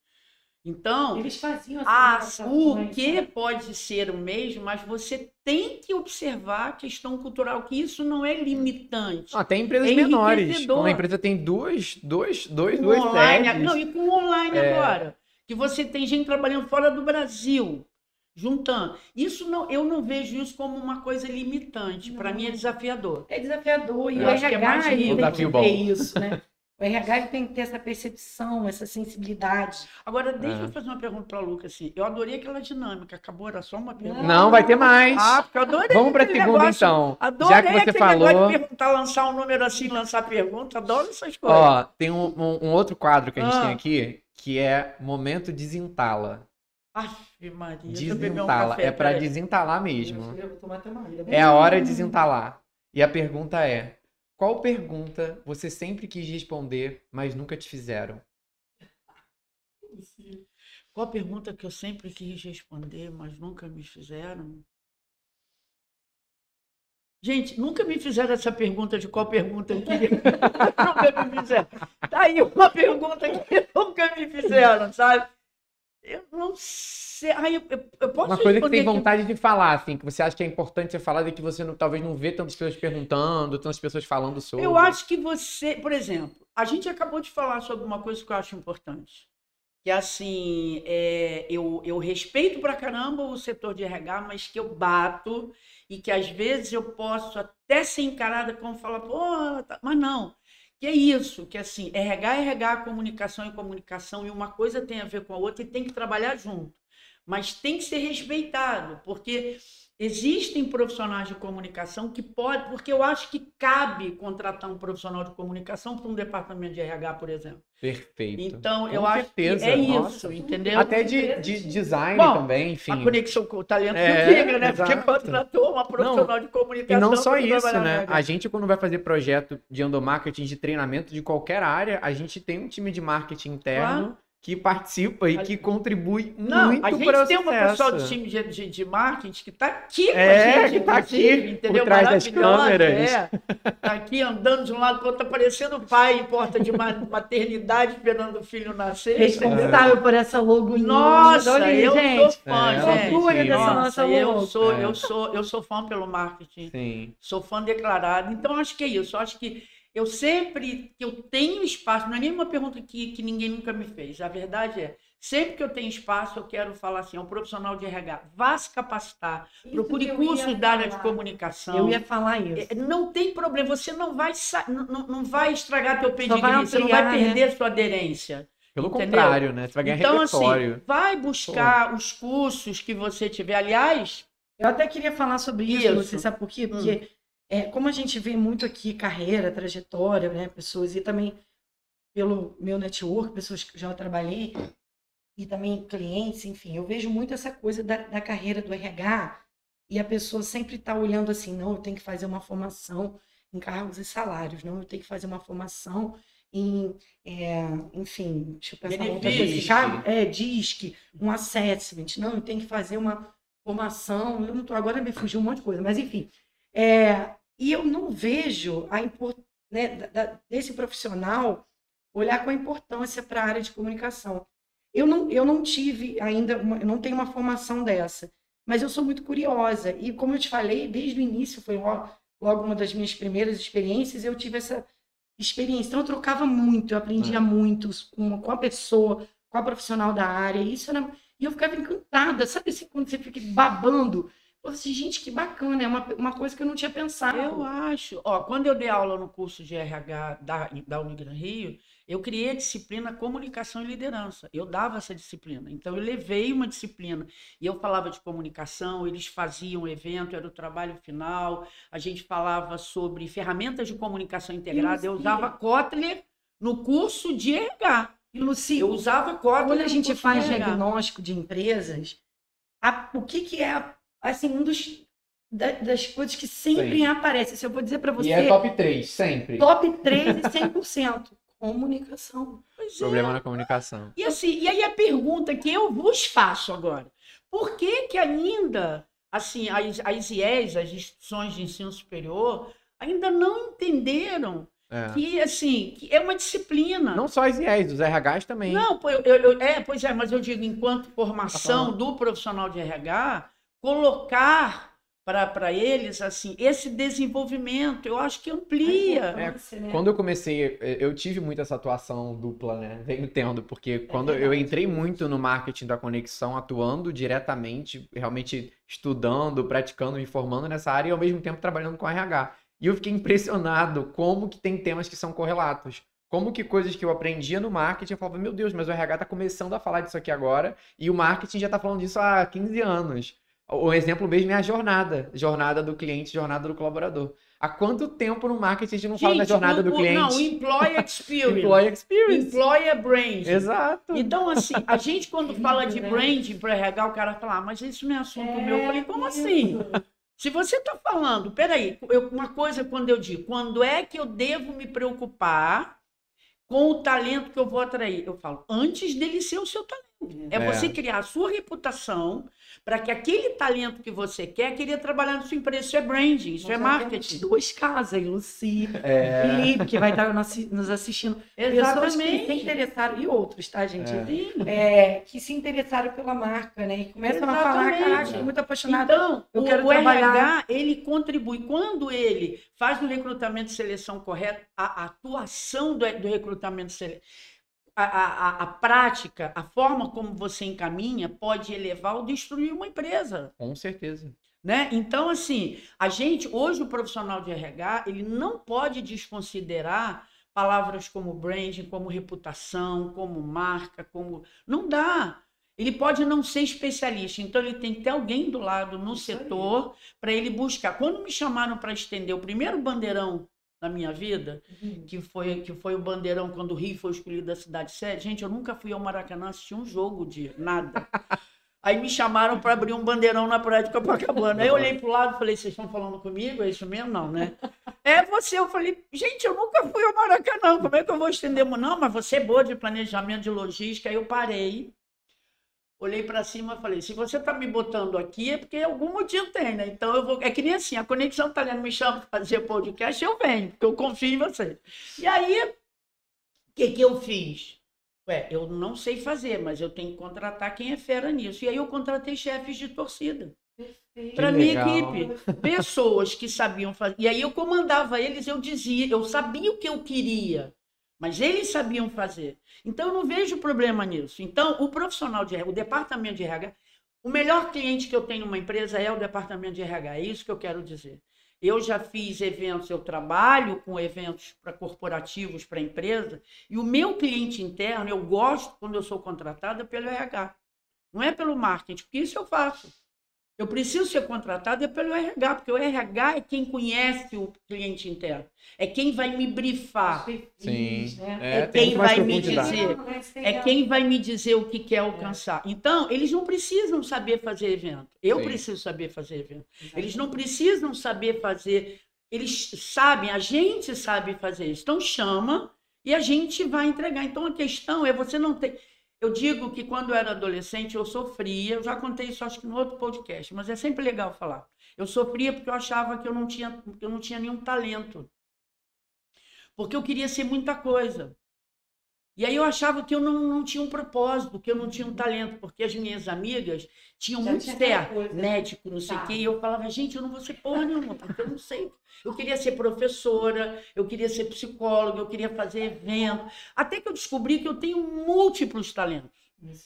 Então, eles faziam a, o que né? pode ser o mesmo, mas você tem que observar a questão cultural, que isso não é limitante. Ah, tem empresas é menores. Uma empresa tem duas, dois, dois, duas online, sedes. Não, e com online é... agora. Que você tem gente trabalhando fora do Brasil juntando. Isso não, eu não vejo isso como uma coisa limitante. Para mim é desafiador. É desafiador e eu o RH é mais tem que ter isso, né? *laughs* O RH tem que ter essa percepção, essa sensibilidade. Agora, deixa é. eu fazer uma pergunta para a Luca. Assim. Eu adorei aquela dinâmica. Acabou, era só uma pergunta. Não, vai ter mais. Ah, porque eu adorei. Vamos para a segunda, negócio. então. Adorei Já que você falou. de perguntar, lançar um número assim, lançar pergunta. Adoro essas coisas. Ó, tem um, um, um outro quadro que a gente ah. tem aqui, que é Momento Desentala. Ave Maria. Desentala. Um é para desentalar mesmo. É a hora de desentalar. E a pergunta é: qual pergunta você sempre quis responder, mas nunca te fizeram? Qual pergunta que eu sempre quis responder, mas nunca me fizeram? Gente, nunca me fizeram essa pergunta de qual pergunta eu queria. *laughs* nunca me fizeram. Tá aí uma pergunta que nunca me fizeram, sabe? Eu não sei. Ai, eu, eu posso Uma coisa que tem vontade de falar, assim, que você acha que é importante ser falado e que você não, talvez não vê tantas pessoas perguntando, tantas pessoas falando sobre. Eu acho que você, por exemplo, a gente acabou de falar sobre uma coisa que eu acho importante. Que assim, é, eu, eu respeito pra caramba o setor de RH, mas que eu bato e que às vezes eu posso até ser encarada como falar, pô, tá... mas não que é isso, que assim, RH é RH, comunicação é comunicação, e uma coisa tem a ver com a outra e tem que trabalhar junto. Mas tem que ser respeitado, porque existem profissionais de comunicação que podem, porque eu acho que cabe contratar um profissional de comunicação para um departamento de RH, por exemplo. Perfeito. Então, Com eu certeza. acho que é Nossa. isso, entendeu? Até de, de design Bom, também, enfim. A conexão com o talento é, fica, né? Exato. Porque contratou uma profissional não, de comunicação. E não só isso, né? A gente, quando vai fazer projeto de endomarketing, de treinamento de qualquer área, a gente tem um time de marketing interno. Claro que participa e que contribui não, muito para o processo. A gente tem uma pessoa do time de, de, de marketing que está aqui com é, a gente, está aqui, entendeu? Por trás das câmeras. Está é. aqui andando de um lado para o outro, tá parecendo pai em porta de *laughs* maternidade esperando o filho nascer. Responsável é. por essa logo Nossa, Olha, eu gente. sou fã, é. gente. dessa nossa logo. Eu sou, é. eu, sou, eu sou fã pelo marketing. Sim. Sou fã declarado. Então, acho que é isso. Acho que eu sempre que eu tenho espaço, não é nenhuma pergunta que, que ninguém nunca me fez. A verdade é, sempre que eu tenho espaço, eu quero falar assim, é um profissional de RH, vá se capacitar, isso procure cursos da área de comunicação. Eu ia falar isso. É, não tem problema, você não vai não, não vai estragar teu pedigree, ampliar, você não vai perder né? sua aderência. Pelo entendeu? contrário, né? Você vai ganhar então, assim, repertório. Assim, vai buscar Pô. os cursos que você tiver. Aliás, eu até queria falar sobre isso, isso. você sabe por quê? Porque hum é, como a gente vê muito aqui carreira, trajetória, né, pessoas, e também pelo meu network, pessoas que já trabalhei, e também clientes, enfim, eu vejo muito essa coisa da, da carreira do RH, e a pessoa sempre está olhando assim, não, eu tenho que fazer uma formação em cargos e salários, não, eu tenho que fazer uma formação em, é, enfim, deixa eu pensar outra coisa, é, DISC, um assessment, não, eu tenho que fazer uma formação, eu não tô, agora me fugiu um monte de coisa, mas enfim, é, E eu não vejo a né, da, desse profissional olhar com a importância para a área de comunicação. Eu não, eu não tive ainda, uma, eu não tenho uma formação dessa, mas eu sou muito curiosa. E como eu te falei, desde o início, foi logo, logo uma das minhas primeiras experiências, eu tive essa experiência. Então, eu trocava muito, eu aprendia é. muito com, com a pessoa, com a profissional da área. E isso era, e eu ficava encantada. Sabe assim, quando você fica babando? Eu assim, gente, que bacana, é uma, uma coisa que eu não tinha pensado. Eu acho. Ó, quando eu dei aula no curso de RH da, da Unigran Rio, eu criei a disciplina Comunicação e Liderança. Eu dava essa disciplina. Então, eu levei uma disciplina e eu falava de comunicação, eles faziam o evento, era o trabalho final, a gente falava sobre ferramentas de comunicação integrada. Eu usava Kotler no curso de RH. E, Luci, eu usava Kotler. Quando a gente faz diagnóstico de empresas, a, o que, que é assim, um dos da, das coisas que sempre Sim. aparece. Se eu vou dizer para você. E é top 3, sempre. Top 3 e 100%. Comunicação. Pois Problema é. na comunicação. E assim, e aí a pergunta que eu vos faço agora. Por que que ainda, assim, as, as IES, as instituições de ensino superior, ainda não entenderam é. Que, assim, que é uma disciplina. Não só as IES, os RHs também. Não, eu, eu, é, pois é, mas eu digo, enquanto formação tá do profissional de RH, colocar para eles assim esse desenvolvimento. Eu acho que amplia. É, né? quando eu comecei eu tive muito essa atuação dupla né? *laughs* Venho entendo porque é quando é eu entrei muito no marketing da conexão atuando diretamente realmente estudando praticando me formando nessa área e ao mesmo tempo trabalhando com RH e eu fiquei *laughs* impressionado como que tem temas que são correlatos. Como que coisas que eu aprendia no marketing, eu falava, meu Deus, mas o RH tá começando a falar disso aqui agora, e o marketing já tá falando disso há 15 anos. O exemplo mesmo é a jornada, jornada do cliente, jornada do colaborador. Há quanto tempo no marketing a gente não gente, fala da jornada do cliente? Não, employee *laughs* experience. employee experience. Employer brand. Exato. Então, assim, a *laughs* gente quando fala de branding para RH, o cara fala, ah, mas isso não é assunto é, meu. Eu falei, como assim? Se você está falando, peraí, eu, uma coisa quando eu digo, quando é que eu devo me preocupar com o talento que eu vou atrair? Eu falo, antes dele ser o seu talento. É, é você criar a sua reputação para que aquele talento que você quer queria trabalhar na sua empresa. Isso é branding, isso é marketing. Duas casas, Luci, é... Felipe, que vai estar nos assistindo. Exatamente. Pessoas que se interessaram, e outros, tá, gente? É. É, que se interessaram pela marca, né? E começam Exatamente. a falar, caraca, muito apaixonado. Então, eu o, quero o trabalhar. RH, ele contribui. Quando ele faz o recrutamento e seleção correto, a atuação do, do recrutamento e seleção a, a, a, prática, a forma como você encaminha pode elevar ou destruir uma empresa. Com certeza. Né? Então, assim, a gente, hoje o profissional de RH, ele não pode desconsiderar palavras como branding, como reputação, como marca, como. Não dá. Ele pode não ser especialista, então ele tem que ter alguém do lado no Isso setor para ele buscar. Quando me chamaram para estender o primeiro bandeirão na minha vida, uhum. que, foi, que foi o bandeirão quando o Rio foi escolhido da cidade sede. Gente, eu nunca fui ao Maracanã assistir um jogo de nada. *laughs* Aí me chamaram para abrir um bandeirão na praia de Copacabana. Aí eu olhei para o lado e falei: vocês estão falando comigo? É isso mesmo? Não, né? É você. Eu falei: gente, eu nunca fui ao Maracanã. Como é que eu vou estender? Não, mas você é boa de planejamento, de logística. Aí eu parei olhei para cima e falei: se você está me botando aqui é porque algum motivo tem, né? Então eu vou. É que nem assim: a Conexão Italiana me chama para fazer podcast, eu venho, porque eu confio em você. E aí, o que, que eu fiz? Ué, eu não sei fazer, mas eu tenho que contratar quem é fera nisso. E aí eu contratei chefes de torcida. Para minha equipe, pessoas que sabiam fazer. E aí eu comandava eles, eu dizia, eu sabia o que eu queria. Mas eles sabiam fazer. Então, eu não vejo problema nisso. Então, o profissional de o departamento de RH, o melhor cliente que eu tenho numa empresa é o departamento de RH. É isso que eu quero dizer. Eu já fiz eventos, eu trabalho com eventos para corporativos, para empresa, e o meu cliente interno, eu gosto, quando eu sou contratada, pelo RH. Não é pelo marketing, porque isso eu faço. Eu preciso ser contratado é pelo RH, porque o RH é quem conhece o cliente interno. É quem vai me brifar. Sim. Né? É, é quem vai me dizer. É quem vai me dizer o que quer alcançar. É. Então, eles não precisam saber fazer evento. Eu Sim. preciso saber fazer evento. Exatamente. Eles não precisam saber fazer. Eles sabem, a gente sabe fazer isso. Então chama e a gente vai entregar. Então a questão é você não ter Eu digo que quando eu era adolescente eu sofria, eu já contei isso acho que no outro podcast, mas é sempre legal falar. Eu sofria porque eu achava que eu não tinha, eu não tinha nenhum talento. Porque eu queria ser muita coisa. E aí eu achava que eu não, não tinha um propósito, que eu não tinha um talento, porque as minhas amigas tinham Já muito tinha coisa. médico, não sei o Tá. quê, e eu falava, gente, eu não vou ser porra nenhuma, porque eu não sei. Eu queria ser professora, eu queria ser psicóloga, eu queria fazer evento. Até que eu descobri que eu tenho múltiplos talentos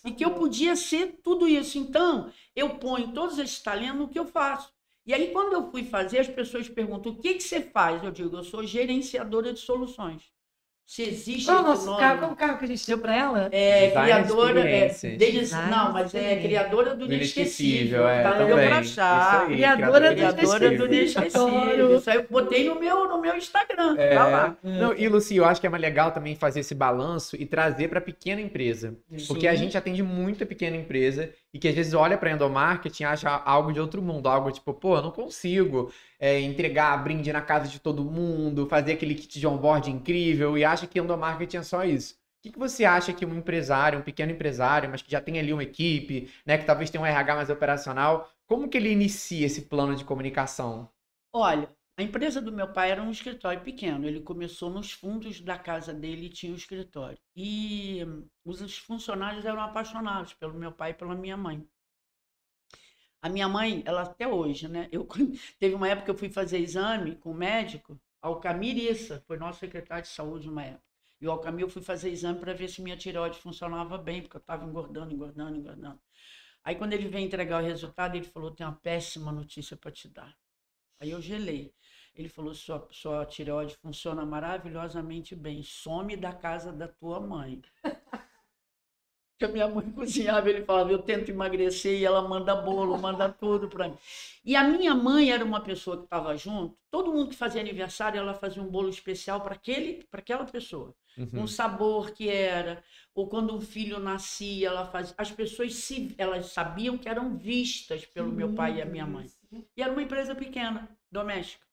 e que eu podia ser tudo isso. Então, eu ponho todos esses talentos no que eu faço. E aí, quando eu fui fazer, as pessoas perguntam: o que, que você faz? Eu digo: eu sou gerenciadora de soluções. Se existe Qual o nosso nome, carro? Qual o carro que a gente deu para ela? é Design criadora. É, Design não, mas é criadora do Do inesquecível. inesquecível, é, tá? Também. pra achar. Isso aí, Criadora do Criadora do Inesquecível. Isso aí eu botei no meu, no meu Instagram. É. Tá lá. Não, e Luci, eu acho que é mais legal também fazer esse balanço e trazer para pequena empresa. Porque a gente atende muita pequena empresa e que às vezes olha para endomarketing e acha algo de outro mundo, algo tipo, pô, eu não consigo é, entregar brinde na casa de todo mundo, fazer aquele kit de onboard incrível e acha que endomarketing é só isso. O que, que você acha que um empresário, um pequeno empresário, mas que já tem ali uma equipe, né, que talvez tenha um RH mais operacional, como que ele inicia esse plano de comunicação? Olha, a empresa do meu pai era um escritório pequeno. Ele começou nos fundos da casa dele e tinha um escritório. E hum, os funcionários eram apaixonados pelo meu pai e pela minha mãe. A minha mãe, ela até hoje, né? Eu *laughs* teve uma época que eu fui fazer exame com o médico, Alcamir Issa, foi nosso secretário de saúde uma época. E o Alcamir eu fui fazer exame para ver se minha tireoide funcionava bem, porque eu estava engordando, engordando, engordando. Aí quando ele veio entregar o resultado, ele falou: "Tem uma péssima notícia para te dar". Aí eu gelei. Ele falou: sua, sua tireoide funciona maravilhosamente bem. Some da casa da tua mãe. Que a minha mãe *laughs* cozinhava, ele falava: eu tento emagrecer e ela manda bolo, manda tudo para mim. E a minha mãe era uma pessoa que estava junto. Todo mundo que fazia aniversário, ela fazia um bolo especial para aquele, para aquela pessoa Uhum. o sabor que era, ou quando um filho nascia, ela fazia. As pessoas se, elas sabiam que eram vistas pelo meu pai e a minha mãe. E era uma empresa pequena, doméstica.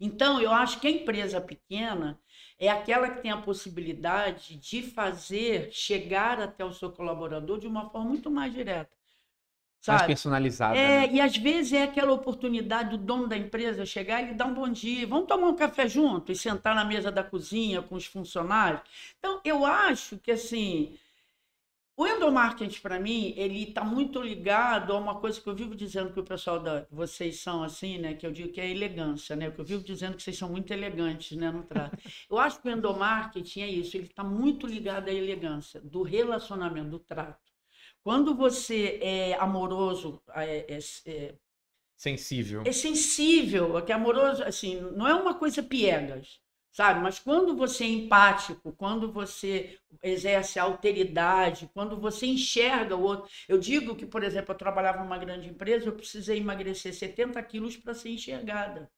Então, eu acho que a empresa pequena é aquela que tem a possibilidade de fazer chegar até o seu colaborador de uma forma muito mais direta. Mais Sabe? personalizada. É, né? e às vezes é aquela oportunidade do dono da empresa chegar e lhe dar um bom dia, vamos tomar um café junto e sentar na mesa da cozinha com os funcionários. Então, eu acho que assim, o endomarketing para mim, ele está muito ligado a uma coisa que eu vivo dizendo que o pessoal da vocês são assim, né, que eu digo que é a elegância, né, que eu vivo dizendo que vocês são muito elegantes, né, no trato. Eu acho que o endomarketing é isso, ele está muito ligado à elegância do relacionamento, do trato. Quando você é amoroso, é, é- é- Sensível. é sensível, é que amoroso, assim, não é uma coisa piegas, sabe? Mas quando você é empático, quando você exerce a alteridade, quando você enxerga o outro. Eu digo que, por exemplo, eu trabalhava numa grande empresa, eu precisei emagrecer 70 quilos para ser enxergada.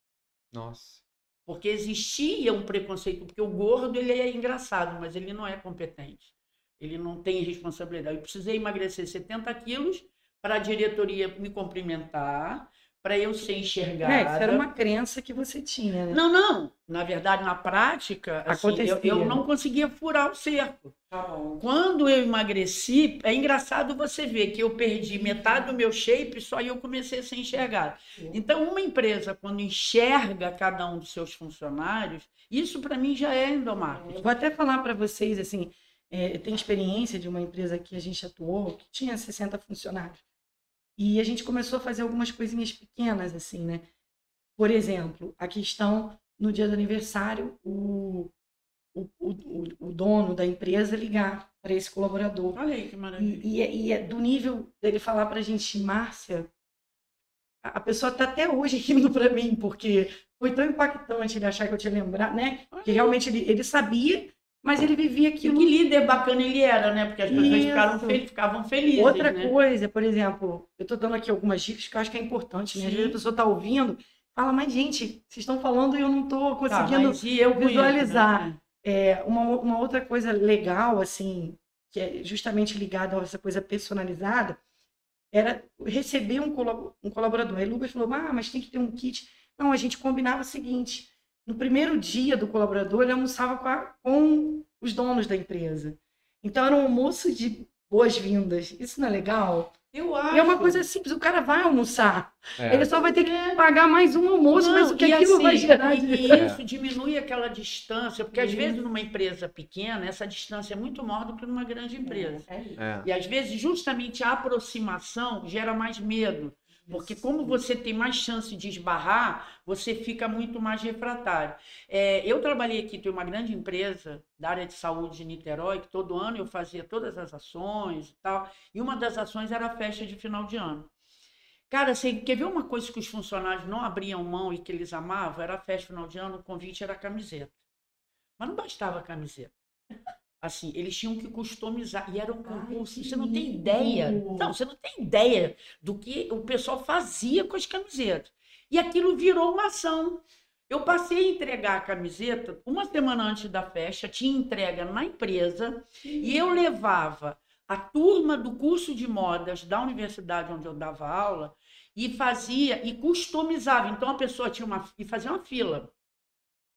Nossa. Porque existia um preconceito, porque o gordo ele é engraçado, mas ele não é competente. Ele não tem responsabilidade. Eu precisei emagrecer 70 quilos para a diretoria me cumprimentar, para eu ser enxergada. É, isso era uma crença que você tinha, né? Não, não. Na verdade, na prática, assim, eu, eu não conseguia furar o cerco. Tá bom. Quando eu emagreci, é engraçado você ver que eu perdi metade do meu shape, só aí eu comecei a ser enxergado. Então, uma empresa, quando enxerga cada um dos seus funcionários, isso para mim já é endomarketing. Eu vou até falar para vocês, assim, é, tem experiência de uma empresa que a gente atuou, que tinha 60 funcionários. E a gente começou a fazer algumas coisinhas pequenas, assim, né? Por exemplo, a questão, no dia do aniversário, o, o, o, o- dono da empresa ligar para esse colaborador. Olha aí que maravilha. E, e, é- e é do nível dele falar pra gente, Márcia, a a pessoa tá até hoje *laughs* rindo pra mim, porque foi tão impactante ele achar que eu tinha lembrado, né? Que realmente ele, ele sabia, mas ele vivia E aquilo. que líder bacana ele era, né? Porque as pessoas Isso. ficaram, fel- ficavam felizes, Outra né? coisa, por exemplo, eu tô dando aqui algumas dicas que eu acho que é importante, né? Às vezes a pessoa tá ouvindo, fala, mas gente, vocês estão falando e eu não tô Tá, conseguindo e eu conheço, visualizar. né? É, uma, uma outra coisa legal, assim, que é justamente ligada a essa coisa personalizada, era receber um, colo- um colaborador. Aí o Lucas falou, ah, mas tem que ter um kit. Não, a gente combinava o seguinte, no primeiro dia do colaborador, ele almoçava com, a- com os donos da empresa. Então era um almoço de boas-vindas. Isso não é legal? Eu acho. E é uma coisa simples, o cara vai almoçar. É. Ele só vai ter que pagar mais um almoço, Não, mas o que aquilo assim, vai gerar e- de... Isso diminui aquela distância, porque às vezes numa empresa pequena, essa distância é muito maior do que numa grande empresa. É. É. E às vezes justamente a aproximação gera mais medo. Porque como você tem mais chance de esbarrar, você fica muito mais refratário. É, eu trabalhei aqui, tem uma grande empresa da área de saúde de Niterói, que todo ano eu fazia todas as ações e tal. E uma das ações era a festa de final de ano. Cara, você quer ver uma coisa que os funcionários não abriam mão e que eles amavam? Era a festa de final de ano, o convite era a camiseta. Mas não bastava a camiseta. Assim, eles tinham que customizar. E era um concurso. Você não tem ideia. Não, você não tem ideia do que o pessoal fazia com as camisetas. E aquilo virou uma ação. Eu passei a entregar a camiseta uma semana antes da festa, tinha entrega na empresa, e eu levava a turma do curso de modas da universidade onde eu dava aula e fazia e customizava. Então a pessoa tinha uma e fazia uma fila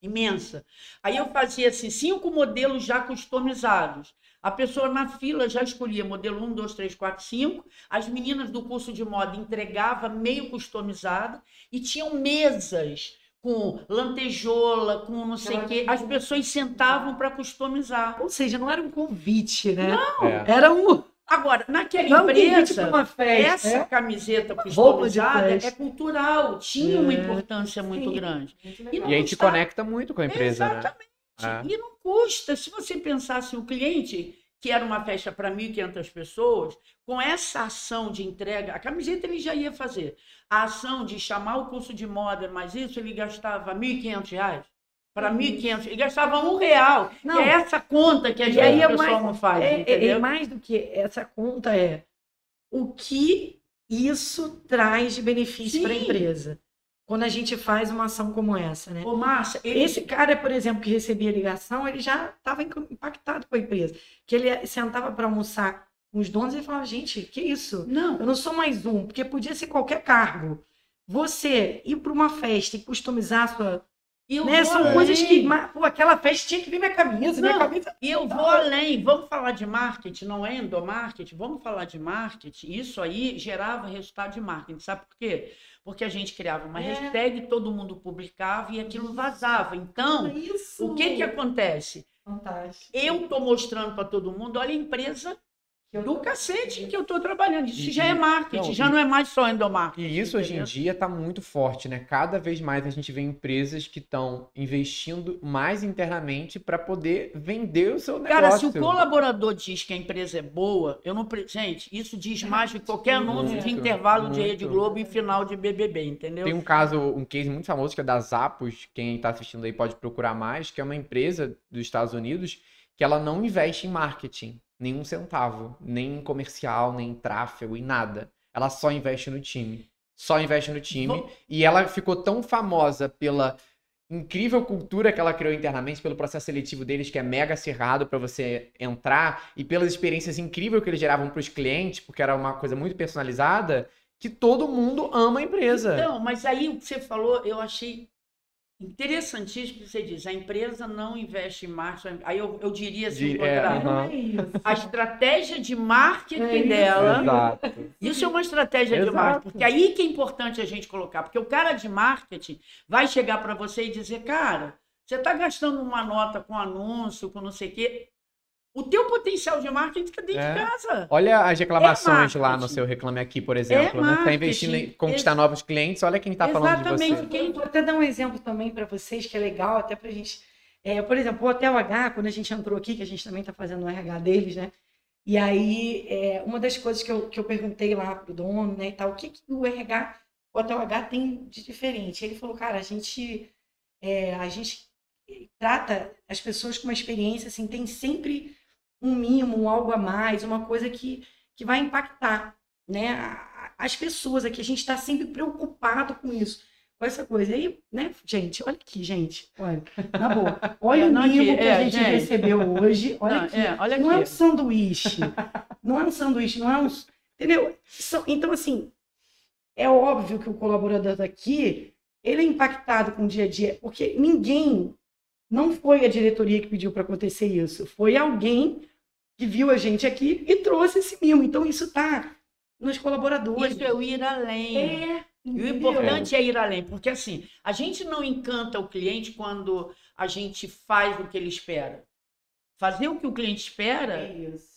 imensa. Aí eu fazia assim, cinco modelos já customizados. A pessoa na fila já escolhia modelo 1, 2, 3, 4, 5. As meninas do curso de moda entregava meio customizado e tinham mesas com lantejola, com não sei o quê. As pessoas sentavam para customizar. Ou seja, não era um convite, né? É. Era um... Agora, naquela Não empresa, uma festa. essa é? camiseta customizada é cultural, tinha uma É, importância muito sim. grande. Muito E E aí te custava- conecta muito com a empresa, né? Exatamente. É. E não custa. Se você pensasse o cliente, que era uma festa para 1.500 pessoas, com essa ação de entrega, a camiseta ele já ia fazer. A ação de chamar o curso de moda, mas isso ele gastava 1.500 reais. Para 1.500, ele gastava um real. Não. É essa conta que E aí vezes é o pessoal mais- não faz, É, é- entendeu? é mais do que essa conta é o que isso traz de benefício para a empresa. Quando a gente faz uma ação como essa, né? Ô, Márcia, ele... Esse cara, por exemplo, que recebia a ligação, ele já estava impactado com a empresa. Que ele sentava para almoçar com os donos e falava, gente, que isso? Não, Eu não sou mais um, porque podia ser qualquer cargo. Você ir para uma festa e customizar a sua. Eu Né? São além. coisas que. Pô, aquela festa tinha que vir minha camisa, minha Não. camisa. E eu vou além, vamos falar de marketing, não é endomarketing, vamos falar de marketing. Isso aí gerava resultado de marketing, sabe por quê? Porque a gente criava uma É. hashtag, todo mundo publicava e aquilo vazava. Então, isso. o que que acontece? Fantástico. Eu tô mostrando para todo mundo, olha a empresa do cacete que eu tô trabalhando. Isso E- já é marketing, não, já e- não é mais só endomarketing. E isso hoje em entendeu? dia está muito forte, né? Cada vez mais a gente vê empresas que estão investindo mais internamente para poder vender o seu negócio. Cara, se o colaborador diz que a empresa é boa, eu não. Gente, isso diz mais do que qualquer anúncio de Muito, intervalo de muito. Rede Globo e final de BBB, entendeu? Tem um caso, um case muito famoso que é da Zappos, quem está assistindo aí pode procurar mais, que é uma empresa dos Estados Unidos que ela não investe em marketing, nenhum centavo, nem em comercial, nem em tráfego, em nada. Ela só investe no time. Só investe no time. E ela ficou tão famosa pela incrível cultura que ela criou internamente, pelo processo seletivo deles, que é mega acirrado para você entrar, e pelas experiências incríveis que eles geravam para os clientes, porque era uma coisa muito personalizada, que todo mundo ama a empresa. Então, mas aí o que você falou, eu achei interessantíssimo que você diz, a empresa não investe em marketing. Aí eu, eu diria assim, De- é, é isso. A estratégia de marketing É isso. dela. Exato. Isso é uma estratégia de Exato. marketing. Porque aí que é importante a gente colocar. Porque o cara de marketing vai chegar para você e dizer, cara, você está gastando uma nota com anúncio, com não sei o quê. O teu potencial de marketing está dentro É. de casa. Olha as reclamações É lá no seu Reclame Aqui, por exemplo. né? Tá marketing. investindo em conquistar Ex- novos clientes, olha quem tá falando de Exatamente. você. Quem- Vou até dar um exemplo também para vocês, que é legal, até para a gente. É, por exemplo, o Hotel H, quando a gente entrou aqui, que a gente também está fazendo o RH deles, né? E aí, é, uma das coisas que eu, que eu perguntei lá pro dono, né, e tal, o que, que o RH, o Hotel H tem de diferente? Ele falou, cara, a gente, é, a gente trata as pessoas com uma experiência, assim, tem sempre um mimo, um algo a mais, uma coisa que, que vai impactar, né? As pessoas aqui, a gente está sempre preocupado com isso com essa coisa. Aí, né, gente, olha aqui, gente. Olha, na boa. *laughs* Olha É, o mimo aqui, que é, a gente, gente. recebeu hoje. Olha Não, aqui. é, olha não é um sanduíche. Não é um sanduíche, não é um. Entendeu? Então, assim, é óbvio que o colaborador daqui, ele é impactado com o dia a dia, porque ninguém, não foi a diretoria que pediu para acontecer isso, foi alguém que viu a gente aqui e trouxe esse mimo. Então, isso está nos colaboradores. Isso é o ir além. É, E o importante é ir além, porque assim, a gente não encanta o cliente quando a gente faz o que ele espera. Fazer o que o cliente espera É isso.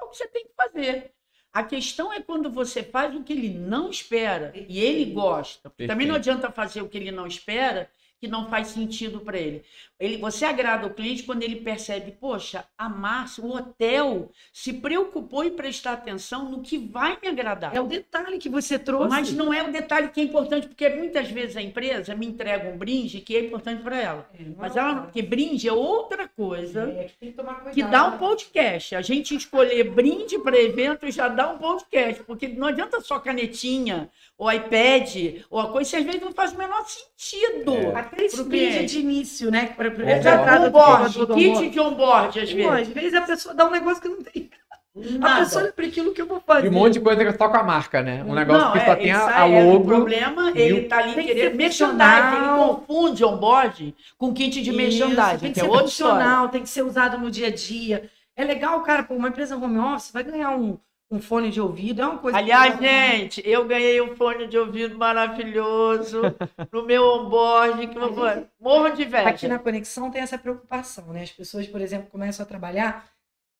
é o que você tem que fazer. A questão é quando você faz o que ele não espera e ele gosta. Também não adianta fazer o que ele não espera que não faz sentido para ele. ele. Você agrada o cliente quando ele percebe, poxa, a Márcia, o hotel se preocupou em prestar atenção no que vai me agradar. É o detalhe que você trouxe. Mas não é o detalhe que é importante, porque muitas vezes a empresa me entrega um brinde que é importante para ela. É, Mas é ela, porque brinde é outra coisa É, que tem que tomar cuidado. que dá um podcast. A gente escolher brinde para evento já dá um podcast, porque não adianta só canetinha, ou iPad, ou a coisa, isso às vezes não faz o menor sentido. É. Cliente. de início, né? Pra, pra, É, Um do board, do- do- kit de onboard, às vezes. às vezes a pessoa dá um negócio que não tem. A Nada. pessoa olha para aquilo que eu vou fazer. E um monte de coisa que é só com a marca, né? Um negócio não, que é, só tem ele a, sai, a é, o logo. problema, ele tá ali querendo merchandising. Ele confunde onboard com kit de Isso, merchandising, Tem que que é ser história. funcional, tem que ser usado no dia a dia. É legal, cara, pô, uma empresa home office vai ganhar um, um fone de ouvido, é uma coisa. Aliás, gente, eu ganhei um fone de ouvido maravilhoso *laughs* no meu onboard, que eu vou- morro de inveja. Aqui na conexão tem essa preocupação, né? As pessoas, por exemplo, começam a trabalhar,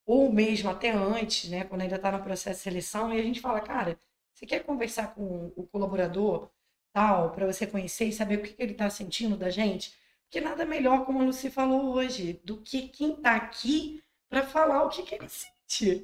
ou mesmo até antes, né? Quando ainda está no processo de seleção, e a gente fala, cara, você quer conversar com o colaborador, tal, para você conhecer e saber o que, que ele está sentindo da gente? Porque nada melhor, como a Lucy falou hoje, do que quem está aqui para falar o que, que ele sente,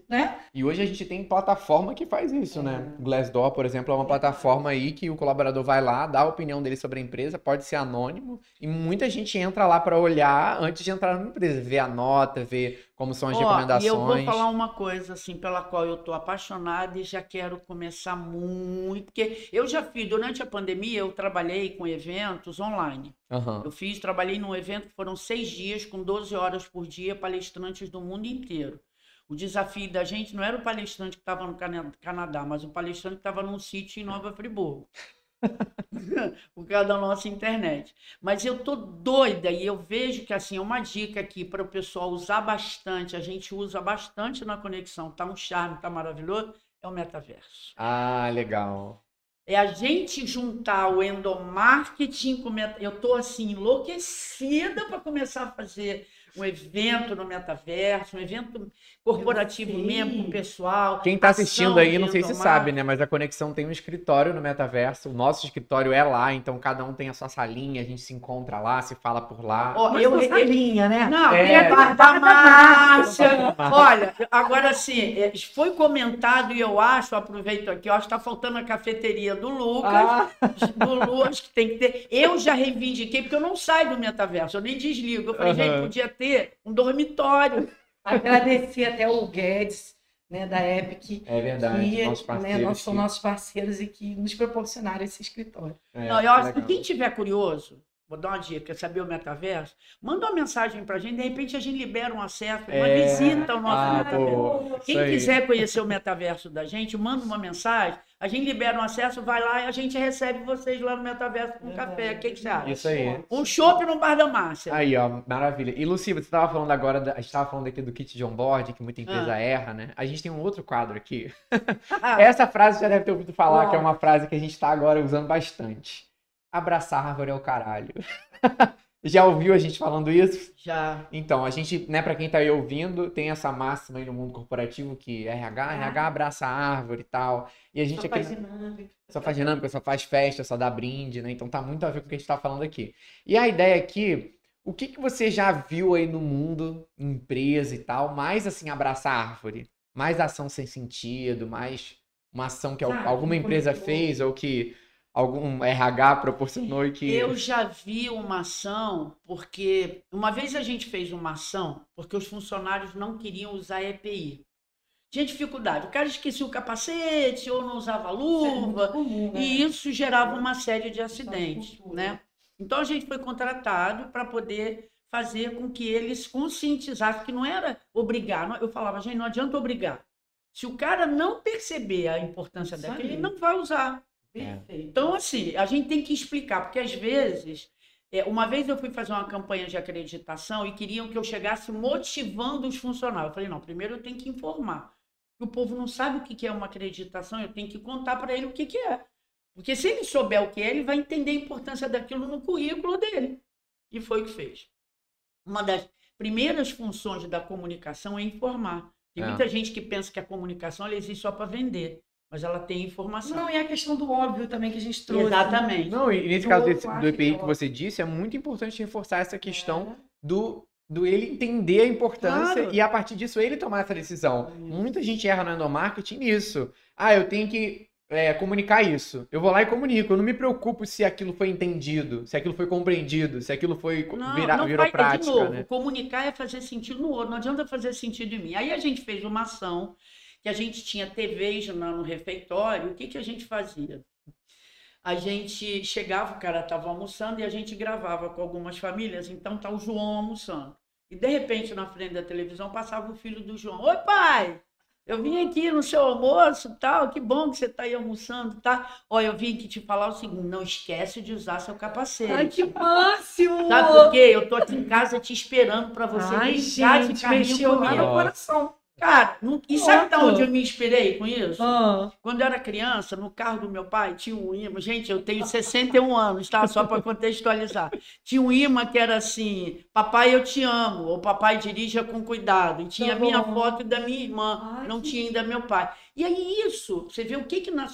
né? E hoje a gente tem plataforma que faz isso, né? É. Glassdoor, por exemplo, é uma plataforma aí que o colaborador vai lá, dá a opinião dele sobre a empresa, pode ser anônimo, e muita gente entra lá para olhar antes de entrar numa empresa, ver a nota, ver como são as Ó, recomendações. E eu vou falar uma coisa assim pela qual eu estou apaixonada e já quero começar muito, porque eu já fiz durante a pandemia eu trabalhei com eventos online. Aham. Eu fiz, trabalhei num evento que foram seis dias com 12 horas por dia, palestrantes do mundo inteiro. O desafio da gente não era o palestrante que estava no Cana- Canadá, mas o palestrante que estava num sítio em Nova Friburgo. *laughs* por causa da nossa internet. Mas eu tô doida e eu vejo que assim, é uma dica aqui para o pessoal usar bastante, a gente usa bastante na conexão, tá um charme, tá maravilhoso, é o metaverso. Ah, legal. É a gente juntar o endomarketing com meta... Eu tô assim enlouquecida para começar a fazer um evento no metaverso, um evento corporativo mesmo, com o pessoal. Quem tá ação assistindo aí, não sei se endomarketing. sabe, né? Mas a Conexão tem um escritório no metaverso. O nosso escritório é lá, então cada um tem a sua salinha, a gente se encontra lá, se fala por lá. Ó, Mas eu, essa eu, linha, né? Não, É. barra da da Márcia. Olha, agora sim, é, foi comentado e eu acho, aproveito aqui, eu acho que está faltando a cafeteria do Lucas, Ah, do Lu, acho que tem que ter. Eu já reivindiquei, porque eu não saio do metaverso, eu nem desligo. Eu falei, Aham. gente, podia ter um dormitório. Agradecer até o Guedes, né, da Epic, é verdade, que nossos né, parceiros. nós- são que- nossos parceiros e que nos proporcionaram esse escritório. é, não, eu acho que quem tiver curioso, vou dar uma dica, quer saber o metaverso, manda uma mensagem pra gente, de repente a gente libera um acesso, uma É. visita ao nosso Ah, metaverso. pô, Quem quiser conhecer o metaverso da gente, manda uma mensagem, a gente libera um acesso, vai lá e a gente recebe vocês lá no metaverso com um café. O que, que você acha? Isso aí. Um chopp no bar da Márcia. Aí, ó, maravilha. E Luci, você estava falando agora, da- a gente estava falando aqui do kit de onboard, que muita empresa Ah. erra, né? A gente tem um outro quadro aqui. Ah, *laughs* Essa frase você já deve ter ouvido falar, Qual? que é uma frase que a gente está agora usando bastante. Abraçar a árvore é o caralho. *laughs* já ouviu a gente falando isso? já. Então, a gente, né, pra quem tá aí ouvindo, tem essa máxima aí no mundo corporativo que RH, RH abraça a árvore e tal. E a gente Só aqui faz dinâmica. só faz dinâmica, só faz festa, só dá brinde, né? Então tá muito a ver com o que a gente tá falando aqui. E a ideia aqui, o que que você já viu aí no mundo, em empresa e tal, mais assim, abraçar a árvore? Mais ação sem sentido, mais uma ação que Sabe, alguma um empresa fez ou que algum RH proporcionou e que... Eu já vi uma ação, porque uma vez a gente fez uma ação, porque os funcionários não queriam usar EPI. Tinha dificuldade. O cara esquecia o capacete ou não usava luva. comum, né? E isso gerava uma série de acidentes, né? Então a gente foi contratado para poder fazer com que eles conscientizassem que não era obrigar. Eu falava, gente, não adianta obrigar. Se o cara não perceber a importância Isso daquilo, aí. ele não vai usar. Perfeito. Então, assim, a gente tem que explicar, porque às vezes É, uma vez eu fui fazer uma campanha de acreditação e queriam que eu chegasse motivando os funcionários. Eu falei, não, primeiro eu tenho que informar. O povo não sabe o que é uma acreditação, eu tenho que contar para ele o que é. Porque se ele souber o que é, ele vai entender a importância daquilo no currículo dele. E foi o que fez. Uma das primeiras funções da comunicação é informar. Tem É. muita gente que pensa que a comunicação existe só para vender, mas ela tem informação. Não, e a questão do óbvio também que a gente trouxe. Exatamente. Não, e nesse Eu caso desse- do EPI que que é você disse, é muito importante reforçar essa questão do, do ele entender a importância Claro. e a partir disso ele tomar essa decisão. Muita gente erra no endomarketing nisso. Ah, eu tenho que é, comunicar isso. Eu vou lá e comunico. Eu não me preocupo se aquilo foi entendido, se aquilo foi compreendido, se aquilo foi Não, vira- não virou faz, prática, de novo, né? comunicar é fazer sentido no outro, não adianta fazer sentido em mim. Aí a gente fez uma ação que a gente tinha TVs na- no refeitório, o que, que a gente fazia? A gente chegava, o cara estava almoçando e a gente gravava com algumas famílias, então tá o João almoçando. E de repente, na frente da televisão, passava o filho do João. Oi, pai! Eu vim aqui no seu almoço, tal, que bom que você está aí almoçando, tá? Olha, eu vim aqui te falar o seguinte, não esquece de usar seu capacete. Ai, que máximo! Sabe por quê? Eu tô aqui em casa te esperando para você Ai, cá de gente, carrinho mexeu lá comigo. no coração. Cara, não- e sabe de onde eu me inspirei com isso? Ah, Quando eu era criança, no carro do meu pai, tinha um imã. Gente, eu tenho 61 anos, tá? Só para contextualizar. Tinha um imã que era assim: Papai, eu te amo. Ou Papai, dirija com cuidado. E tinha a Tá minha bom. foto e da minha irmã. Ai, não que- tinha ainda meu pai. E aí, isso, você vê o que que na.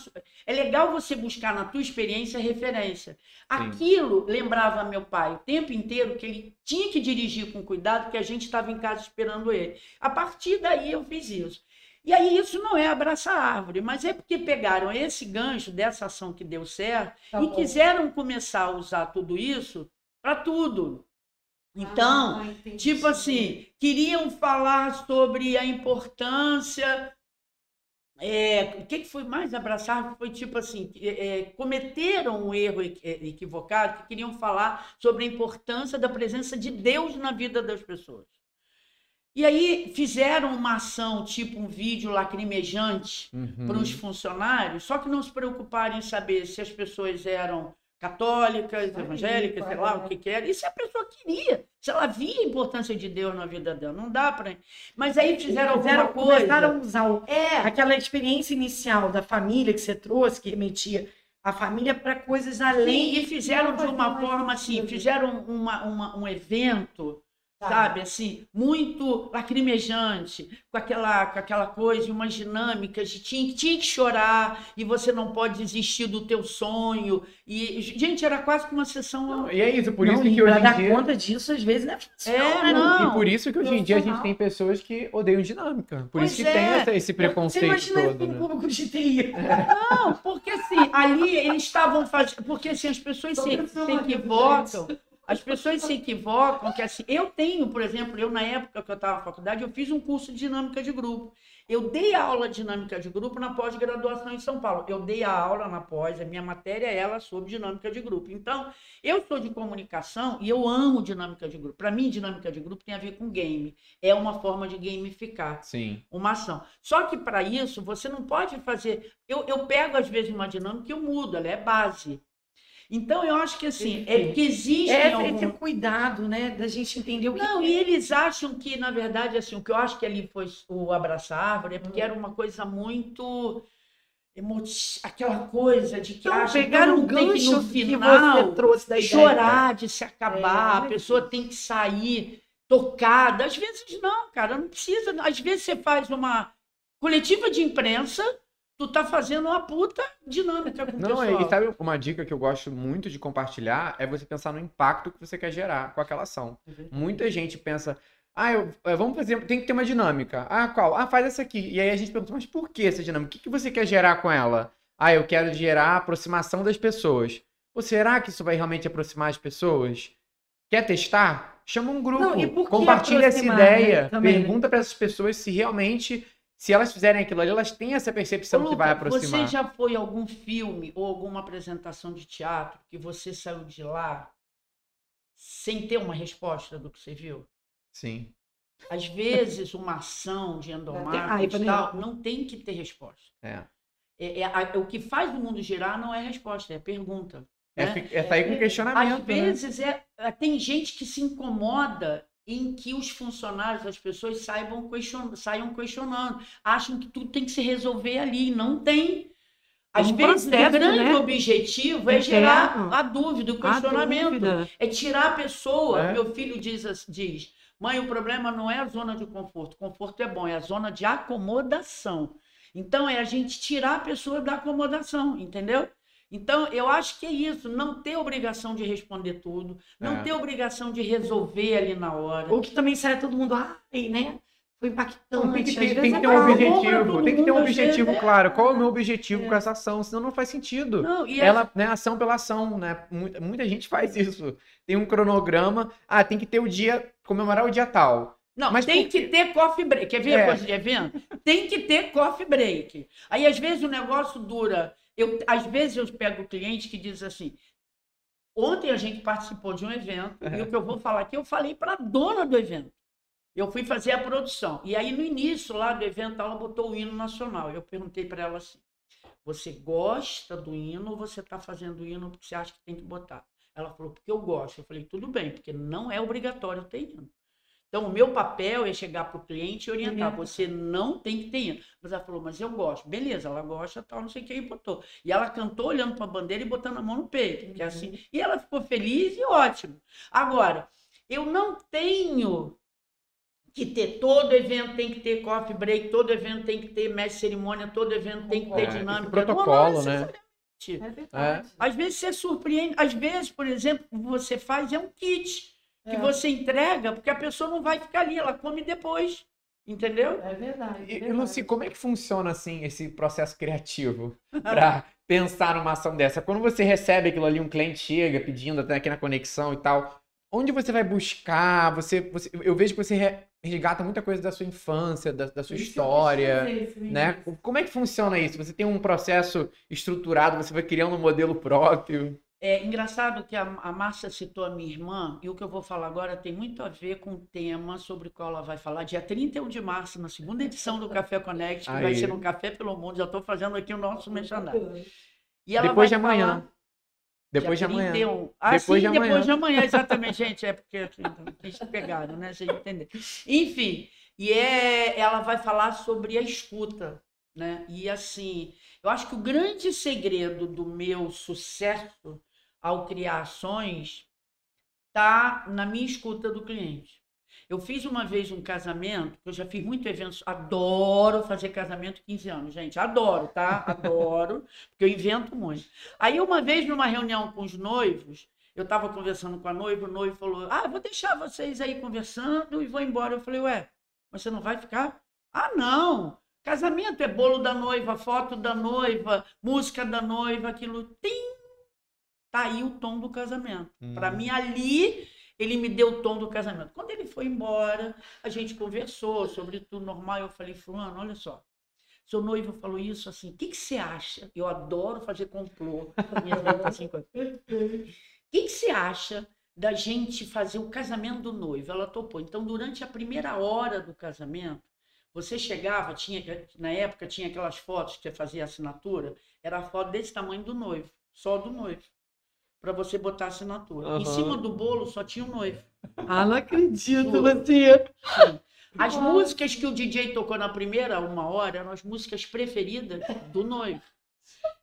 É legal você buscar na tua experiência referência. Aquilo lembrava meu pai o tempo inteiro que ele tinha que dirigir com cuidado, porque a gente estava em casa esperando ele. A partir daí eu fiz isso. E aí isso não é abraçar a árvore, mas é porque pegaram esse gancho dessa ação que deu certo tá e bom. quiseram começar a usar tudo isso para tudo. Então, Ah, tipo assim, queriam falar sobre a importância. É, o que, que foi mais abraçar? Foi tipo assim: é, é, cometeram um erro é, equivocado que queriam falar sobre a importância da presença de Deus na vida das pessoas. E aí fizeram uma ação, tipo um vídeo lacrimejante, Uhum. para os funcionários, só que não se preocuparam em saber se as pessoas eram católicas, Aí, evangélicas, sei lá o que, que era, e se a pessoa queria, se ela via a importância de Deus na vida dela, não dá para. Mas aí fizeram Fizeram- alguma coisa. Começaram a usar o- É, aquela experiência inicial da família que você trouxe, que remetia a família para coisas além. sim, e fizeram de uma forma assim, fizeram uma, uma- um evento Tá. sabe, assim, muito lacrimejante, com aquela, com aquela coisa, umas dinâmicas de tinha, tinha que chorar e você não pode desistir do teu sonho. E, gente, era quase que uma sessão. Não, e é isso, por Não, isso que hoje em dar dia... conta disso, às vezes, não é fácil. É, né? não. E por isso que hoje em dia a gente tem pessoas que odeiam dinâmica. Por Pois isso que é. tem essa- esse Você preconceito imagina todo, né? público de TI. Não, porque assim, ali eles estavam fazendo. Porque assim, as pessoas se, se equivocam. As pessoas se equivocam que assim, eu tenho, por exemplo, eu na época que eu estava na faculdade, eu fiz um curso de dinâmica de grupo. Eu dei aula de dinâmica de grupo na pós-graduação em São Paulo. Eu dei a aula na pós, a minha matéria é ela sobre dinâmica de grupo. Então, eu sou de comunicação e eu amo dinâmica de grupo. Para mim, dinâmica de grupo tem a ver com game. É uma forma de gamificar Sim. uma ação. Só que para isso você não pode fazer. Eu, eu pego às vezes uma dinâmica e eu mudo, ela é base. Então eu acho que assim, é porque existem É algum- esse cuidado, né? Da gente entender o que Não, e eles acham que, na verdade, assim, o que eu acho que ali foi o abraçar árvore é porque Hum. era uma coisa muito emoti... aquela coisa de que Então, acha tem que, gancho no final trouxe ideia. chorar de se acabar, É, a pessoa tem que sair tocada. Às vezes não, cara, não precisa. Às vezes você faz uma coletiva de imprensa, tu tá fazendo uma puta dinâmica com o Não, pessoal. e sabe uma dica que eu gosto muito de compartilhar é você pensar no impacto que você quer gerar com aquela ação. Muita gente pensa, ah, eu, é, vamos fazer, tem que ter uma dinâmica. Ah, qual? Ah, faz essa aqui. E aí a gente pergunta, mas por que essa dinâmica? O que, que você quer gerar com ela? Ah, eu quero gerar a aproximação das pessoas. Ou será que isso vai realmente aproximar as pessoas? Quer testar? Chama um grupo, Não, e por que compartilha essa né, ideia, também, né? pergunta para essas pessoas se realmente, se elas fizerem aquilo ali, elas têm essa percepção Ô, que vai Luca, aproximar. Você já foi a algum filme ou alguma apresentação de teatro que você saiu de lá sem ter uma resposta do que você viu? Sim. Às vezes, uma ação de endomarketing né? tal, não tem que ter resposta. É. É, é, a- o que faz o mundo girar não é resposta, é pergunta. É, né? é sair com questionamento. Às né? vezes é, é, tem gente que se incomoda em que os funcionários, as pessoas saibam question, saiam questionando, acham que tudo tem que se resolver ali, não tem. Às um vezes, processo, o grande né? objetivo é gerar a dúvida, o questionamento. dúvida. É tirar a pessoa. É. Meu filho diz, diz: mãe, o problema não é a zona de conforto. Conforto é bom, é a zona de acomodação. Então, é a gente tirar a pessoa da acomodação, entendeu? Então, eu acho que é isso, não ter obrigação de responder tudo, não É. ter obrigação de resolver ali na hora. Ou que também sai todo mundo, ai, né? Foi impactante. Não, tem que ter, vezes tem que é ter um objetivo, tem que ter um objetivo é. claro. Qual é o meu objetivo com essa ação? Senão não faz sentido. Não, e Ela, né, ação pela ação, né? Muita, muita gente faz isso. Tem um cronograma, ah, tem que ter o dia, comemorar o dia tal. Não, Mas tem que ter coffee break. Quer ver É. a coisa de evento? Tem que ter coffee break. Aí, às vezes, o negócio dura. Eu, às vezes, eu pego o cliente que diz assim: ontem a gente participou de um evento, e o que eu vou falar aqui, eu falei para a dona do evento. Eu fui fazer a produção. E aí, no início lá do evento, ela botou o hino nacional. Eu perguntei para ela assim: você gosta do hino ou você está fazendo o hino porque você acha que tem que botar? Ela falou, porque eu gosto. Eu falei, tudo bem, porque não é obrigatório ter hino. Então, o meu papel é chegar para o cliente e orientar. Orientar. Você não tem que ter. Mas ela falou, mas eu gosto. Beleza, ela gosta, tal, não sei o que, e botou. E ela cantou olhando para a bandeira e botando a mão no peito. Uhum. assim, e ela ficou feliz e ótimo. Agora, eu não tenho que ter, todo evento tem que ter coffee break, todo evento tem que ter mestre cerimônia, todo evento tem que ter É, dinâmica. protocolo, Não, né? É verdade. Às vezes você surpreende, às vezes, por exemplo, que você faz é um kit que É. você entrega, porque a pessoa não vai ficar ali, ela come depois. Entendeu? É verdade. é E, e verdade. Luci, como é que funciona assim esse processo criativo *laughs* para pensar numa ação dessa? Quando você recebe aquilo ali, um cliente chega pedindo até aqui na conexão e tal, onde você vai buscar? Você, você- eu vejo que você re- resgata muita coisa da sua infância, da, da sua Isso eu história. isso, Né? Como é que funciona isso? Você tem um processo estruturado, você vai criando um modelo próprio. É engraçado que a, a Márcia citou a minha irmã, e o que eu vou falar agora tem muito a ver com o tema sobre o qual ela vai falar, dia 31 de março, na segunda edição do Café Connect, que vai Aí. ser no Café pelo Mundo. Já estou fazendo aqui o nosso merchandising. E ela Depois vai de amanhã. falar- Depois de amanhã. 31. Ah, Depois sim, de amanhã. depois de amanhã, exatamente, gente. É porque assim, vocês pegaram, né? Vocês entenderam. Enfim, e é, ela vai falar sobre a escuta, né? E assim, eu acho que o grande segredo do meu sucesso ao criar ações tá na minha escuta do cliente. Eu fiz uma vez um casamento, que eu já fiz muito eventos, adoro fazer casamento 15 anos, gente, adoro, tá? *laughs* Adoro, porque eu invento muito. Aí uma vez numa reunião com os noivos, eu estava conversando com a noiva, o noivo falou: "Ah, vou deixar vocês aí conversando e vou embora". Eu falei: "Ué, mas você não vai ficar?" "Ah, não. Casamento é bolo da noiva, foto da noiva, música da noiva, aquilo tem tá aí o tom do casamento. Para Hum. mim ali ele me deu o tom do casamento. Quando ele foi embora, a gente conversou sobre tudo normal. Eu falei, fulano, olha só. Seu noivo falou isso assim. O que, que você acha? Eu adoro fazer complô. Tá *laughs* assim. O que, que você acha da gente fazer o casamento do noivo? Ela topou. Então, durante a primeira hora do casamento, você chegava, tinha, na época tinha aquelas fotos que você fazia assinatura, era a foto desse tamanho do noivo, só do noivo, para você botar a assinatura. Em Aham. cima do bolo só tinha o noivo. Ah, não acredito. Lucia. As músicas que o DJ tocou na primeira uma hora eram as músicas preferidas do noivo.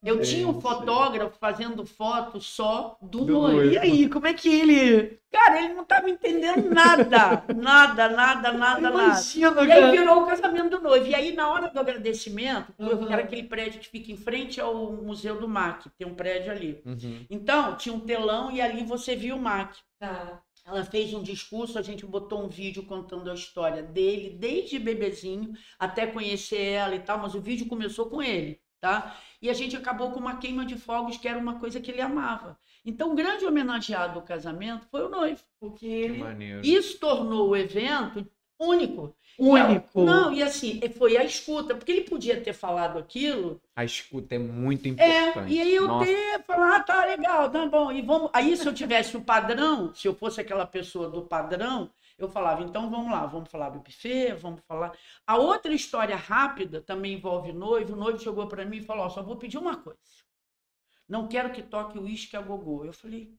Eu tinha um fotógrafo fazendo foto só do, Do noivo. noivo. E aí, como é que ele. Cara, ele não estava entendendo nada. *laughs* Nada, nada, nada, nada. Imagina, E aí cara. virou o casamento do noivo. E aí, na hora do agradecimento, Uhum. era aquele prédio que fica em frente ao Museu do MAC, tem um prédio ali. Uhum. Então, tinha um telão e ali você viu o MAC. Tá. Ela fez um discurso, a gente botou um vídeo contando a história dele, desde bebezinho até conhecer ela e tal, mas o vídeo começou com ele, tá? E a gente acabou com uma queima de fogos, que era uma coisa que ele amava. Então, o grande homenageado do casamento foi o noivo, porque Que ele isso tornou o evento único. Único. Não, e assim, foi a escuta, porque ele podia ter falado aquilo, A escuta é muito é, importante. e aí eu Nossa. ter falar, ah, tá legal, tá bom. E vamos. Aí, se eu tivesse o padrão, se eu fosse aquela pessoa do padrão, eu falava, então vamos lá, vamos falar do buffet, vamos falar. A outra história rápida também envolve noivo. O noivo chegou para mim e falou: ó, só vou pedir uma coisa. não quero que toque o uísque a gogô. Eu falei,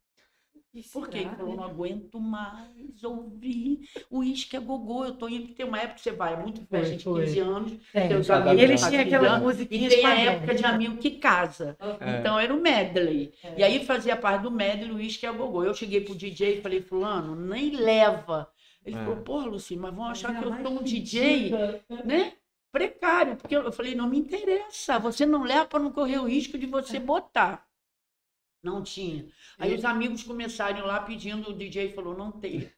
por quê? Ele falou, não aguento mais ouvir o uísque a gogô. Eu tô indo, tem uma época que você vai, é muito festa de 15 anos, Tem. seus amigos Eles tinham aquela musiquinha e tem a época de amigo que casa. É. Então era o medley. É. E aí fazia parte do medley o uísque a gogô. Eu cheguei pro DJ e falei, fulano, nem leva. Ele É. falou, porra, Luci, mas vão achar que eu sou um DJ, né? Precário. Porque eu falei, não me interessa. Você não leva para não correr o risco de você botar. Não tinha. Aí É. os amigos começaram lá pedindo, o DJ falou, não tem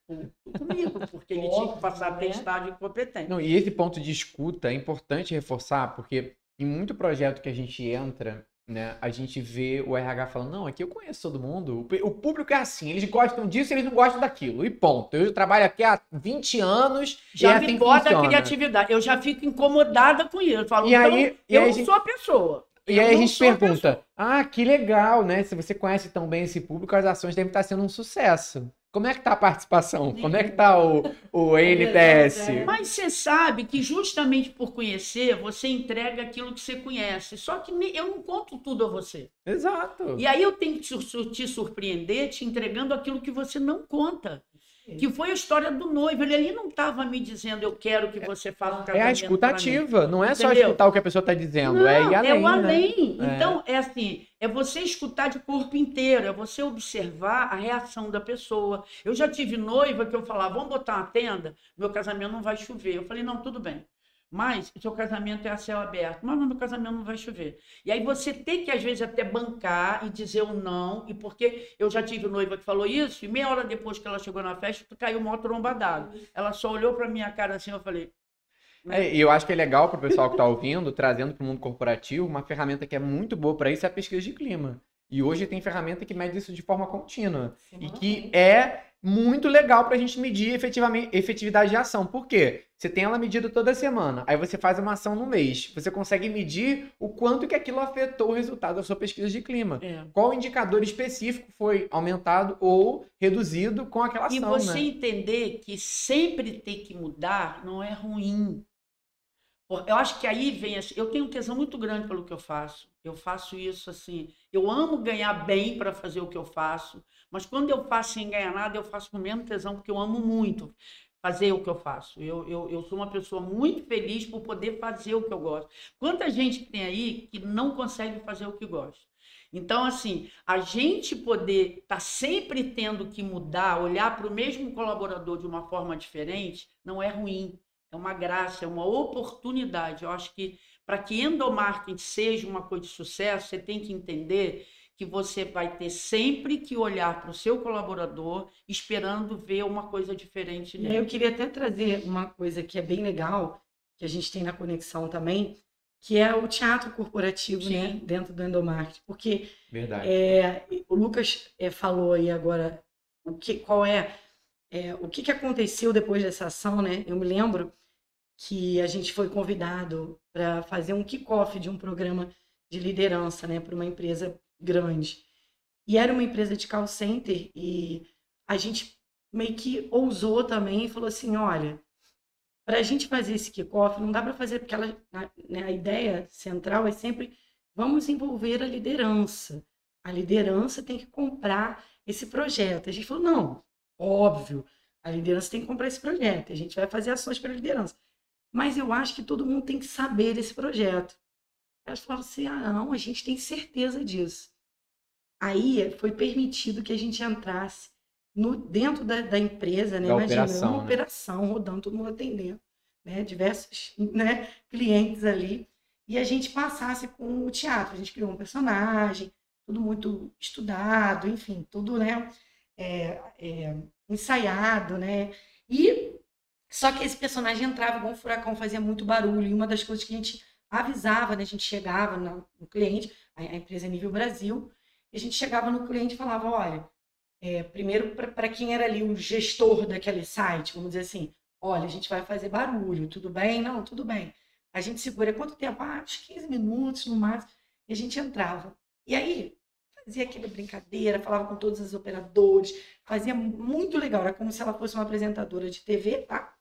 comigo, porque ele tinha que passar né? atestado de competência. Não, e esse ponto de escuta é importante reforçar, porque em muito projeto que a gente entra, né, a gente vê o RH falando, não, aqui eu conheço todo mundo, o público é assim, eles gostam disso, eles não gostam daquilo, e ponto. Eu trabalho aqui há 20 anos, e é Já assim me que bota a criatividade. Eu já fico incomodada com isso. Eu falo, E então, aí- e eu aí a não gente- sou a pessoa. E Eu aí a gente a pergunta, ah, que legal, né? Se você conhece tão bem esse público, as ações devem estar sendo um sucesso. Como é que tá a participação? Como é que tá o, o *laughs* NTS? Mas você sabe que justamente por conhecer, você entrega aquilo que você conhece. Só que eu não conto tudo a você. Exato. E aí eu tenho que te surpreender te entregando aquilo que você não conta. Que foi a história do noivo. Ele ali não estava me dizendo, eu quero que você faça um É a casamento escuta pra mim." ativa, não é só Entendeu? escutar o que a pessoa está dizendo, Não, é ir além. é o né? além. É. Então, é assim, é você escutar de corpo inteiro, é você observar a reação da pessoa. Eu já tive noiva que eu falava, vamos botar uma tenda, meu casamento não vai chover. Eu falei, não, tudo bem. Mas o seu casamento é a céu aberto. Mas no meu casamento não vai chover. E aí você tem que, às vezes, até bancar e dizer o não. E porque eu já tive noiva que falou isso, e meia hora depois que ela chegou na festa, caiu uma tromba d'água. Ela só olhou para minha cara assim, eu falei, É, e eu acho que é legal para o pessoal que está ouvindo, trazendo para o mundo corporativo, uma ferramenta que é muito boa para isso é a pesquisa de clima. E hoje tem ferramenta que mede isso de forma contínua. E que é muito legal para a gente medir efetivamente, efetividade de ação. Por quê? Você tem ela medida toda semana, aí você faz uma ação no mês. Você consegue medir o quanto que aquilo afetou o resultado da sua pesquisa de clima. é. Qual indicador específico foi aumentado ou reduzido com aquela E ação, você né? entender que sempre ter que mudar não é ruim. Eu acho que aí vem. Eu tenho um tesão muito grande pelo que eu faço. Eu faço isso assim. Eu amo ganhar bem para fazer o que eu faço, mas quando eu faço sem ganhar nada, eu faço com o mesmo tesão, porque eu amo muito fazer o que eu faço. Eu, eu, eu sou uma pessoa muito feliz por poder fazer o que eu gosto. Quanta gente tem aí que não consegue fazer o que gosta. Então, assim, a gente poder estar sempre tendo que mudar, olhar para o mesmo colaborador de uma forma diferente, não é ruim. É uma graça, é uma oportunidade. Eu acho que para que endomarketing seja uma coisa de sucesso, você tem que entender que você vai ter sempre que olhar para o seu colaborador esperando ver uma coisa diferente nele. eu queria até trazer uma coisa que é bem legal, que a gente tem na conexão também, que é o teatro corporativo, né, dentro do endomarketing. Porque Verdade. é, o Lucas é, falou aí agora o que, qual é, é, o que, que aconteceu depois dessa ação, né? Eu me lembro que a gente foi convidado para fazer um kickoff de um programa de liderança, né, para uma empresa grande. E era uma empresa de call center e a gente meio que ousou também e falou assim, olha, para a gente fazer esse kickoff, não dá para fazer porque ela, né, a ideia central é sempre vamos envolver a liderança. A liderança tem que comprar esse projeto. A gente falou, não, óbvio, a liderança tem que comprar esse projeto. A gente vai fazer ações para a liderança. Mas eu acho que todo mundo tem que saber desse projeto. Elas falaram assim, ah, não, a gente tem certeza disso. Aí foi permitido que a gente entrasse no, dentro da, da empresa, né? Da Imagina, operação, uma né? operação rodando, todo mundo atendendo, né? Diversos né, clientes ali. E a gente passasse com o teatro. A gente criou um personagem, tudo muito estudado, enfim, tudo, né? é, é, ensaiado, né? E só que esse personagem entrava igual um furacão, fazia muito barulho. E uma das coisas que a gente avisava, né? A gente chegava no, no cliente, a, a empresa é nível Brasil, e a gente chegava no cliente e falava, olha, é, primeiro para quem era ali o gestor daquele site, vamos dizer assim, olha, a gente vai fazer barulho, tudo bem? Não, tudo bem. A gente segura quanto tempo? Ah, uns 15 minutos no máximo. E a gente entrava. E aí, fazia aquela brincadeira, falava com todos os operadores, fazia muito legal. Era como se ela fosse uma apresentadora de TV, tá?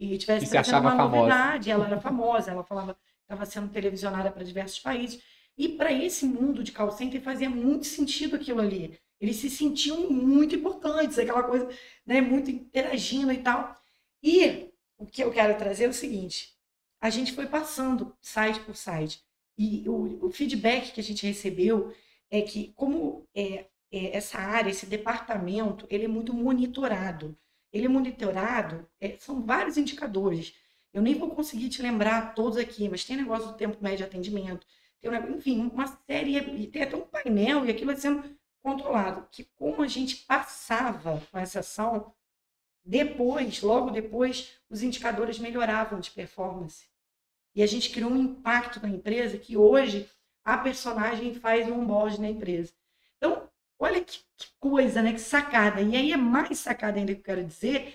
E tivesse se trazendo uma famosa. novidade. Ela era famosa, ela falava, estava sendo televisionada para diversos países. E para esse mundo de call center fazia muito sentido aquilo ali. Eles se sentiam muito importantes, aquela coisa, né, muito interagindo e tal. E o que eu quero trazer é o seguinte: a gente foi passando site por site. E o, o feedback que a gente recebeu é que, como é, é, essa área, esse departamento, ele é muito monitorado. Ele é monitorado, é, são vários indicadores. Eu nem vou conseguir te lembrar todos aqui, mas tem negócio do tempo médio de atendimento, tem enfim, uma série, e tem até um painel, e aquilo sendo controlado. Que como a gente passava com essa ação, depois, logo depois, os indicadores melhoravam de performance. E a gente criou um impacto na empresa que hoje a personagem faz um onboard na empresa. Então, olha que, que, coisa, né? Que sacada. E aí é mais sacada ainda que eu quero dizer.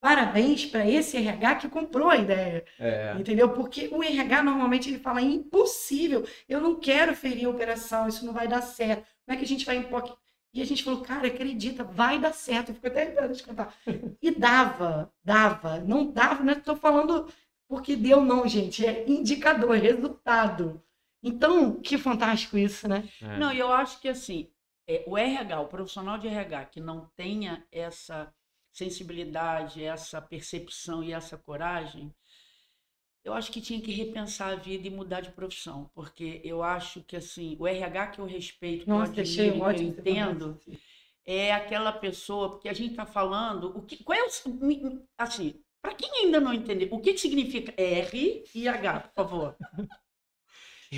Parabéns para esse RH que comprou a ideia. É. Entendeu? Porque o RH normalmente ele fala impossível, eu não quero ferir a operação, isso não vai dar certo. Como é que a gente vai impor? E a gente falou, cara, acredita, vai dar certo. Eu fico até arrepiada de contar. E dava, dava. Não dava, não estou falando porque deu, não, gente. É indicador, resultado. Então, que fantástico isso, né? É. Não, e eu acho que assim, é, o RH, o profissional de RH que não tenha essa sensibilidade, essa percepção e essa coragem, eu acho que tinha que repensar a vida e mudar de profissão, porque eu acho que assim, o RH que eu respeito, Nossa, que eu, admiro, que eu entendo, é aquela pessoa, porque a gente está falando, o que, qual é o, assim, para quem ainda não entendeu, o que, que significa R e H, por favor? *laughs*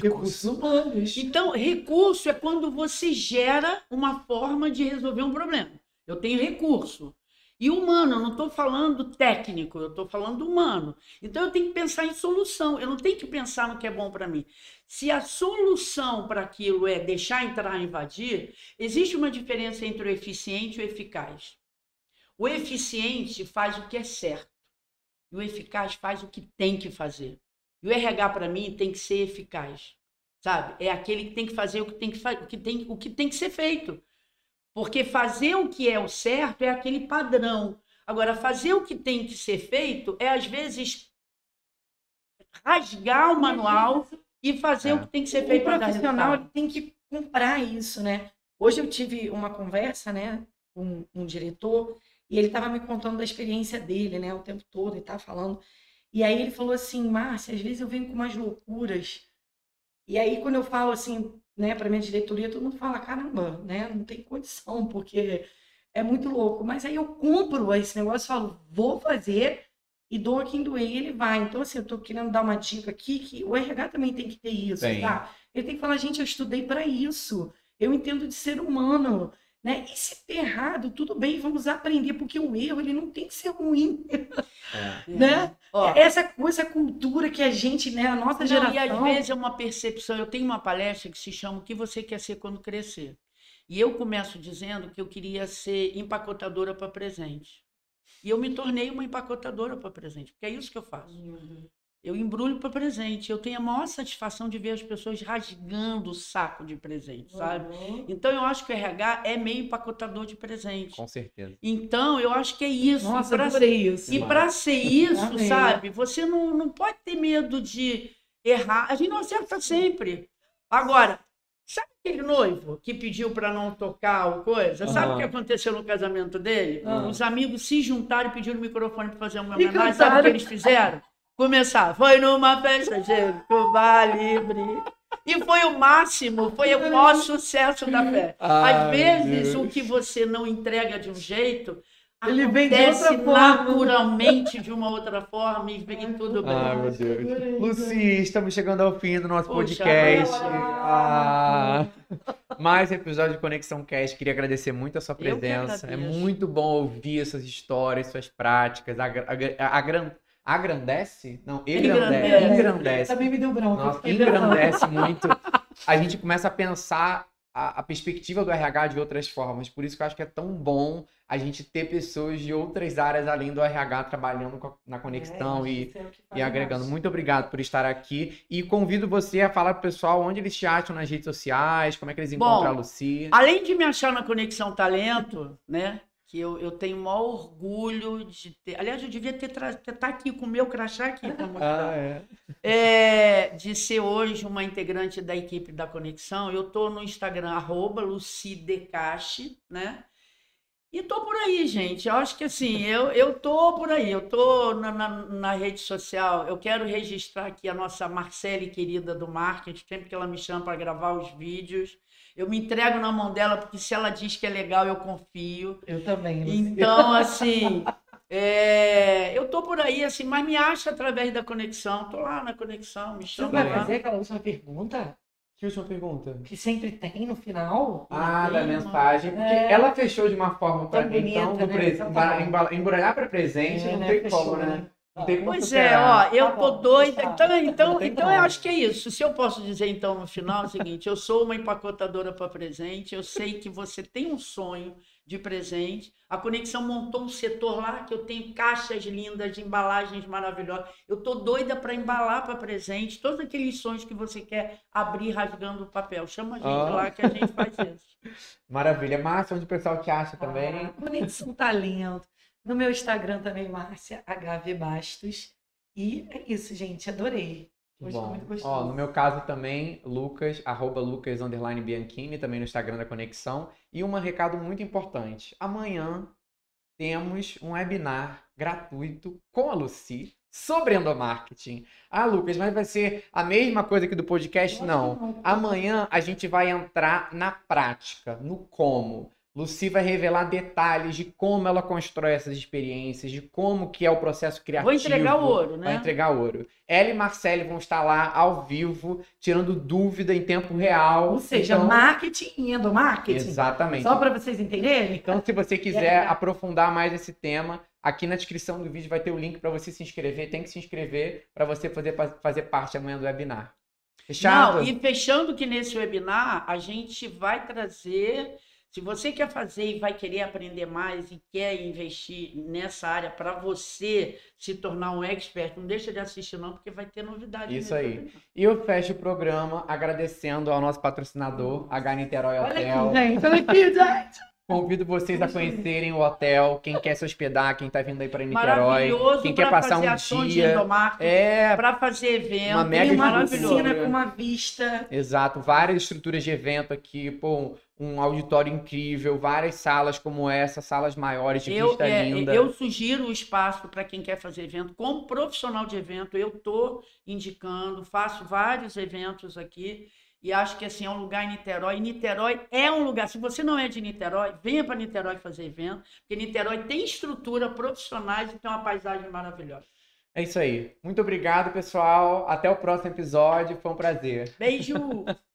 Recursos humanos. Então, recurso é quando você gera uma forma de resolver um problema. Eu tenho recurso. E humano, eu não estou falando técnico, eu estou falando humano. Então eu tenho que pensar em solução, eu não tenho que pensar no que é bom para mim. Se a solução para aquilo é deixar entrar e invadir, existe uma diferença entre o eficiente e o eficaz. O eficiente faz o que é certo, e o eficaz faz o que tem que fazer. E o RH para mim tem que ser eficaz, sabe? É aquele que tem que fazer o que tem que, o que, tem, o que tem que ser feito. Porque fazer o que é o certo é aquele padrão. Agora, fazer o que tem que ser feito é, às vezes, rasgar o manual e fazer é. o que tem que ser feito. O profissional tem que comprar isso, né? Hoje eu tive uma conversa, né, com um diretor e ele estava me contando da experiência dele, né, o tempo todo, ele estava falando e aí ele falou assim, Márcia, às vezes eu venho com umas loucuras. E aí quando eu falo assim, né, para minha diretoria, todo mundo fala, caramba, né, não tem condição, porque é muito louco. Mas aí eu compro esse negócio, falo, vou fazer e dou quem doer e ele vai. Então, assim, eu tô querendo dar uma dica aqui que o RH também tem que ter isso, tem. tá? Ele tem que falar, gente, eu estudei para isso. Eu entendo de ser humano. Né? E se der errado, tudo bem, vamos aprender, porque o erro ele não tem que ser ruim. É. né? Ó, essa coisa, essa cultura que a gente, né, a nossa não, geração. E às vezes é uma percepção. Eu tenho uma palestra que se chama O que você quer ser quando crescer. E eu começo dizendo que eu queria ser empacotadora para presente. E eu me tornei uma empacotadora para presente, porque é isso que eu faço. Uhum eu embrulho para presente. Eu tenho a maior satisfação de ver as pessoas rasgando o saco de presente, sabe? Uhum. Então eu acho que o RH é meio empacotador de presente. Com certeza. Então eu acho que é isso. Nossa, e para isso. E para ser isso, sabe? Você não, não pode ter medo de errar. A gente não acerta sempre. Agora, sabe aquele noivo que pediu para não tocar o coisa? Uhum. Sabe o que aconteceu no casamento dele? Uhum. Os amigos se juntaram e pediram o microfone para fazer uma homenagem. Sabe o que eles fizeram? Começar. Foi numa festa de Cuba Livre. E foi o máximo, foi o maior sucesso da fé. Às vezes, Deus. o que você não entrega de um jeito, ele vem de outra naturalmente de uma outra forma e vem tudo bem. Ai, meu Deus. Luci, estamos chegando ao fim do nosso Poxa, podcast. Ah, mais episódio de Conexão Cast. Queria agradecer muito a sua presença. É muito bom ouvir essas histórias, suas práticas, a, a, a, a agrandece? Não, engrandece. Engrandece. Também me deu bronca. Nossa, engrandece muito. A gente começa a pensar a, a, perspectiva do RH de outras formas. Por isso que eu acho que é tão bom a gente ter pessoas de outras áreas além do RH trabalhando na conexão é, e, é e agregando. Muito obrigado por estar aqui. E convido você a falar pro pessoal onde eles te acham nas redes sociais, como é que eles encontram bom, a Lucia. Além de me achar na Conexão Talento, né? Que eu, eu tenho o maior orgulho de ter. Aliás, eu devia ter estar tá aqui com o meu crachá aqui para *laughs* mostrar. Ah, é. É, de ser hoje uma integrante da equipe da Conexão. Eu estou no Instagram, arroba Lucidecache, né? E tô por aí, gente. Eu acho que assim, eu, eu tô por aí, eu tô na, na, na, rede social. Eu quero registrar aqui a nossa Marcele querida do marketing, sempre que ela me chama para gravar os vídeos. Eu me entrego na mão dela, porque se ela diz que é legal, eu confio. Eu também. Lucia. Então, assim, é, eu tô por aí, assim, mas me acha através da conexão. Tô lá na conexão, me chama. Você vai lá. fazer aquela última pergunta? Que última pergunta? Que sempre tem no final. Ah, da mensagem. Porque é. ela fechou de uma forma para mim, então, do né? Então tá embrulhar para presente, é, não né? tem fechou, como, né? né? Não tem como pois é, ó, eu tá tô doida. Então, então, então eu acho que é isso. Se eu posso dizer, então, no final, é o seguinte: eu sou uma empacotadora para presente, eu sei que você tem um sonho de presente. A Conexão montou um setor lá que eu tenho caixas lindas de embalagens maravilhosas. Eu tô doida para embalar para presente todos aqueles sonhos que você quer abrir rasgando o papel. Chama a gente oh. lá que a gente faz isso. *laughs* Maravilha. Márcia, onde o pessoal te acha também? Ah, Conexão Talento. No meu Instagram também, Márcia HV Bastos. E é isso, gente. Adorei. Bom, muito gostoso. Ó, no meu caso também, Lucas, arroba Lucas underline Bianchini, também no Instagram da Conexão. E um recado muito importante. Amanhã temos um webinar gratuito com a Lucy sobre endomarketing. Ah, Lucas, mas vai ser a mesma coisa que do podcast? Não. Amanhã a gente vai entrar na prática, no como. Lucy vai revelar detalhes de como ela constrói essas experiências, de como que é o processo criativo. Vou entregar o ouro, né? Vai entregar ouro. Ela e Marcele vão estar lá ao vivo, tirando dúvida em tempo real. Ou seja, então... marketing e endomarketing. Exatamente. Só para vocês entenderem. Então, se você quiser é. aprofundar mais esse tema, aqui na descrição do vídeo vai ter o link para você se inscrever. Tem que se inscrever para você poder fazer parte amanhã do webinar. Fechado? Não, e fechando que nesse webinar a gente vai trazer se você quer fazer e vai querer aprender mais e quer investir nessa área para você se tornar um expert, não deixa de assistir não, porque vai ter novidade. Isso aí. E eu fecho o programa agradecendo ao nosso patrocinador, H Niterói Hotel. Olha aqui, gente. Olha aqui, gente. Convido vocês a conhecerem o hotel, quem quer se hospedar, quem está vindo aí para Niterói, quem quer passar um dia, é para fazer evento, uma mega uma piscina com uma vista. Exato, várias estruturas de evento aqui, pô, um auditório incrível, várias salas como essa, salas maiores de eu, vista é, linda. Eu sugiro o espaço para quem quer fazer evento. Como profissional de evento, eu tô indicando, faço vários eventos aqui e acho que assim é um lugar em Niterói. E Niterói é um lugar. Se você não é de Niterói, venha para Niterói fazer evento, porque Niterói tem estrutura profissionais e tem uma paisagem maravilhosa. É isso aí. Muito obrigado, pessoal. Até o próximo episódio. Foi um prazer. Beijo! *laughs*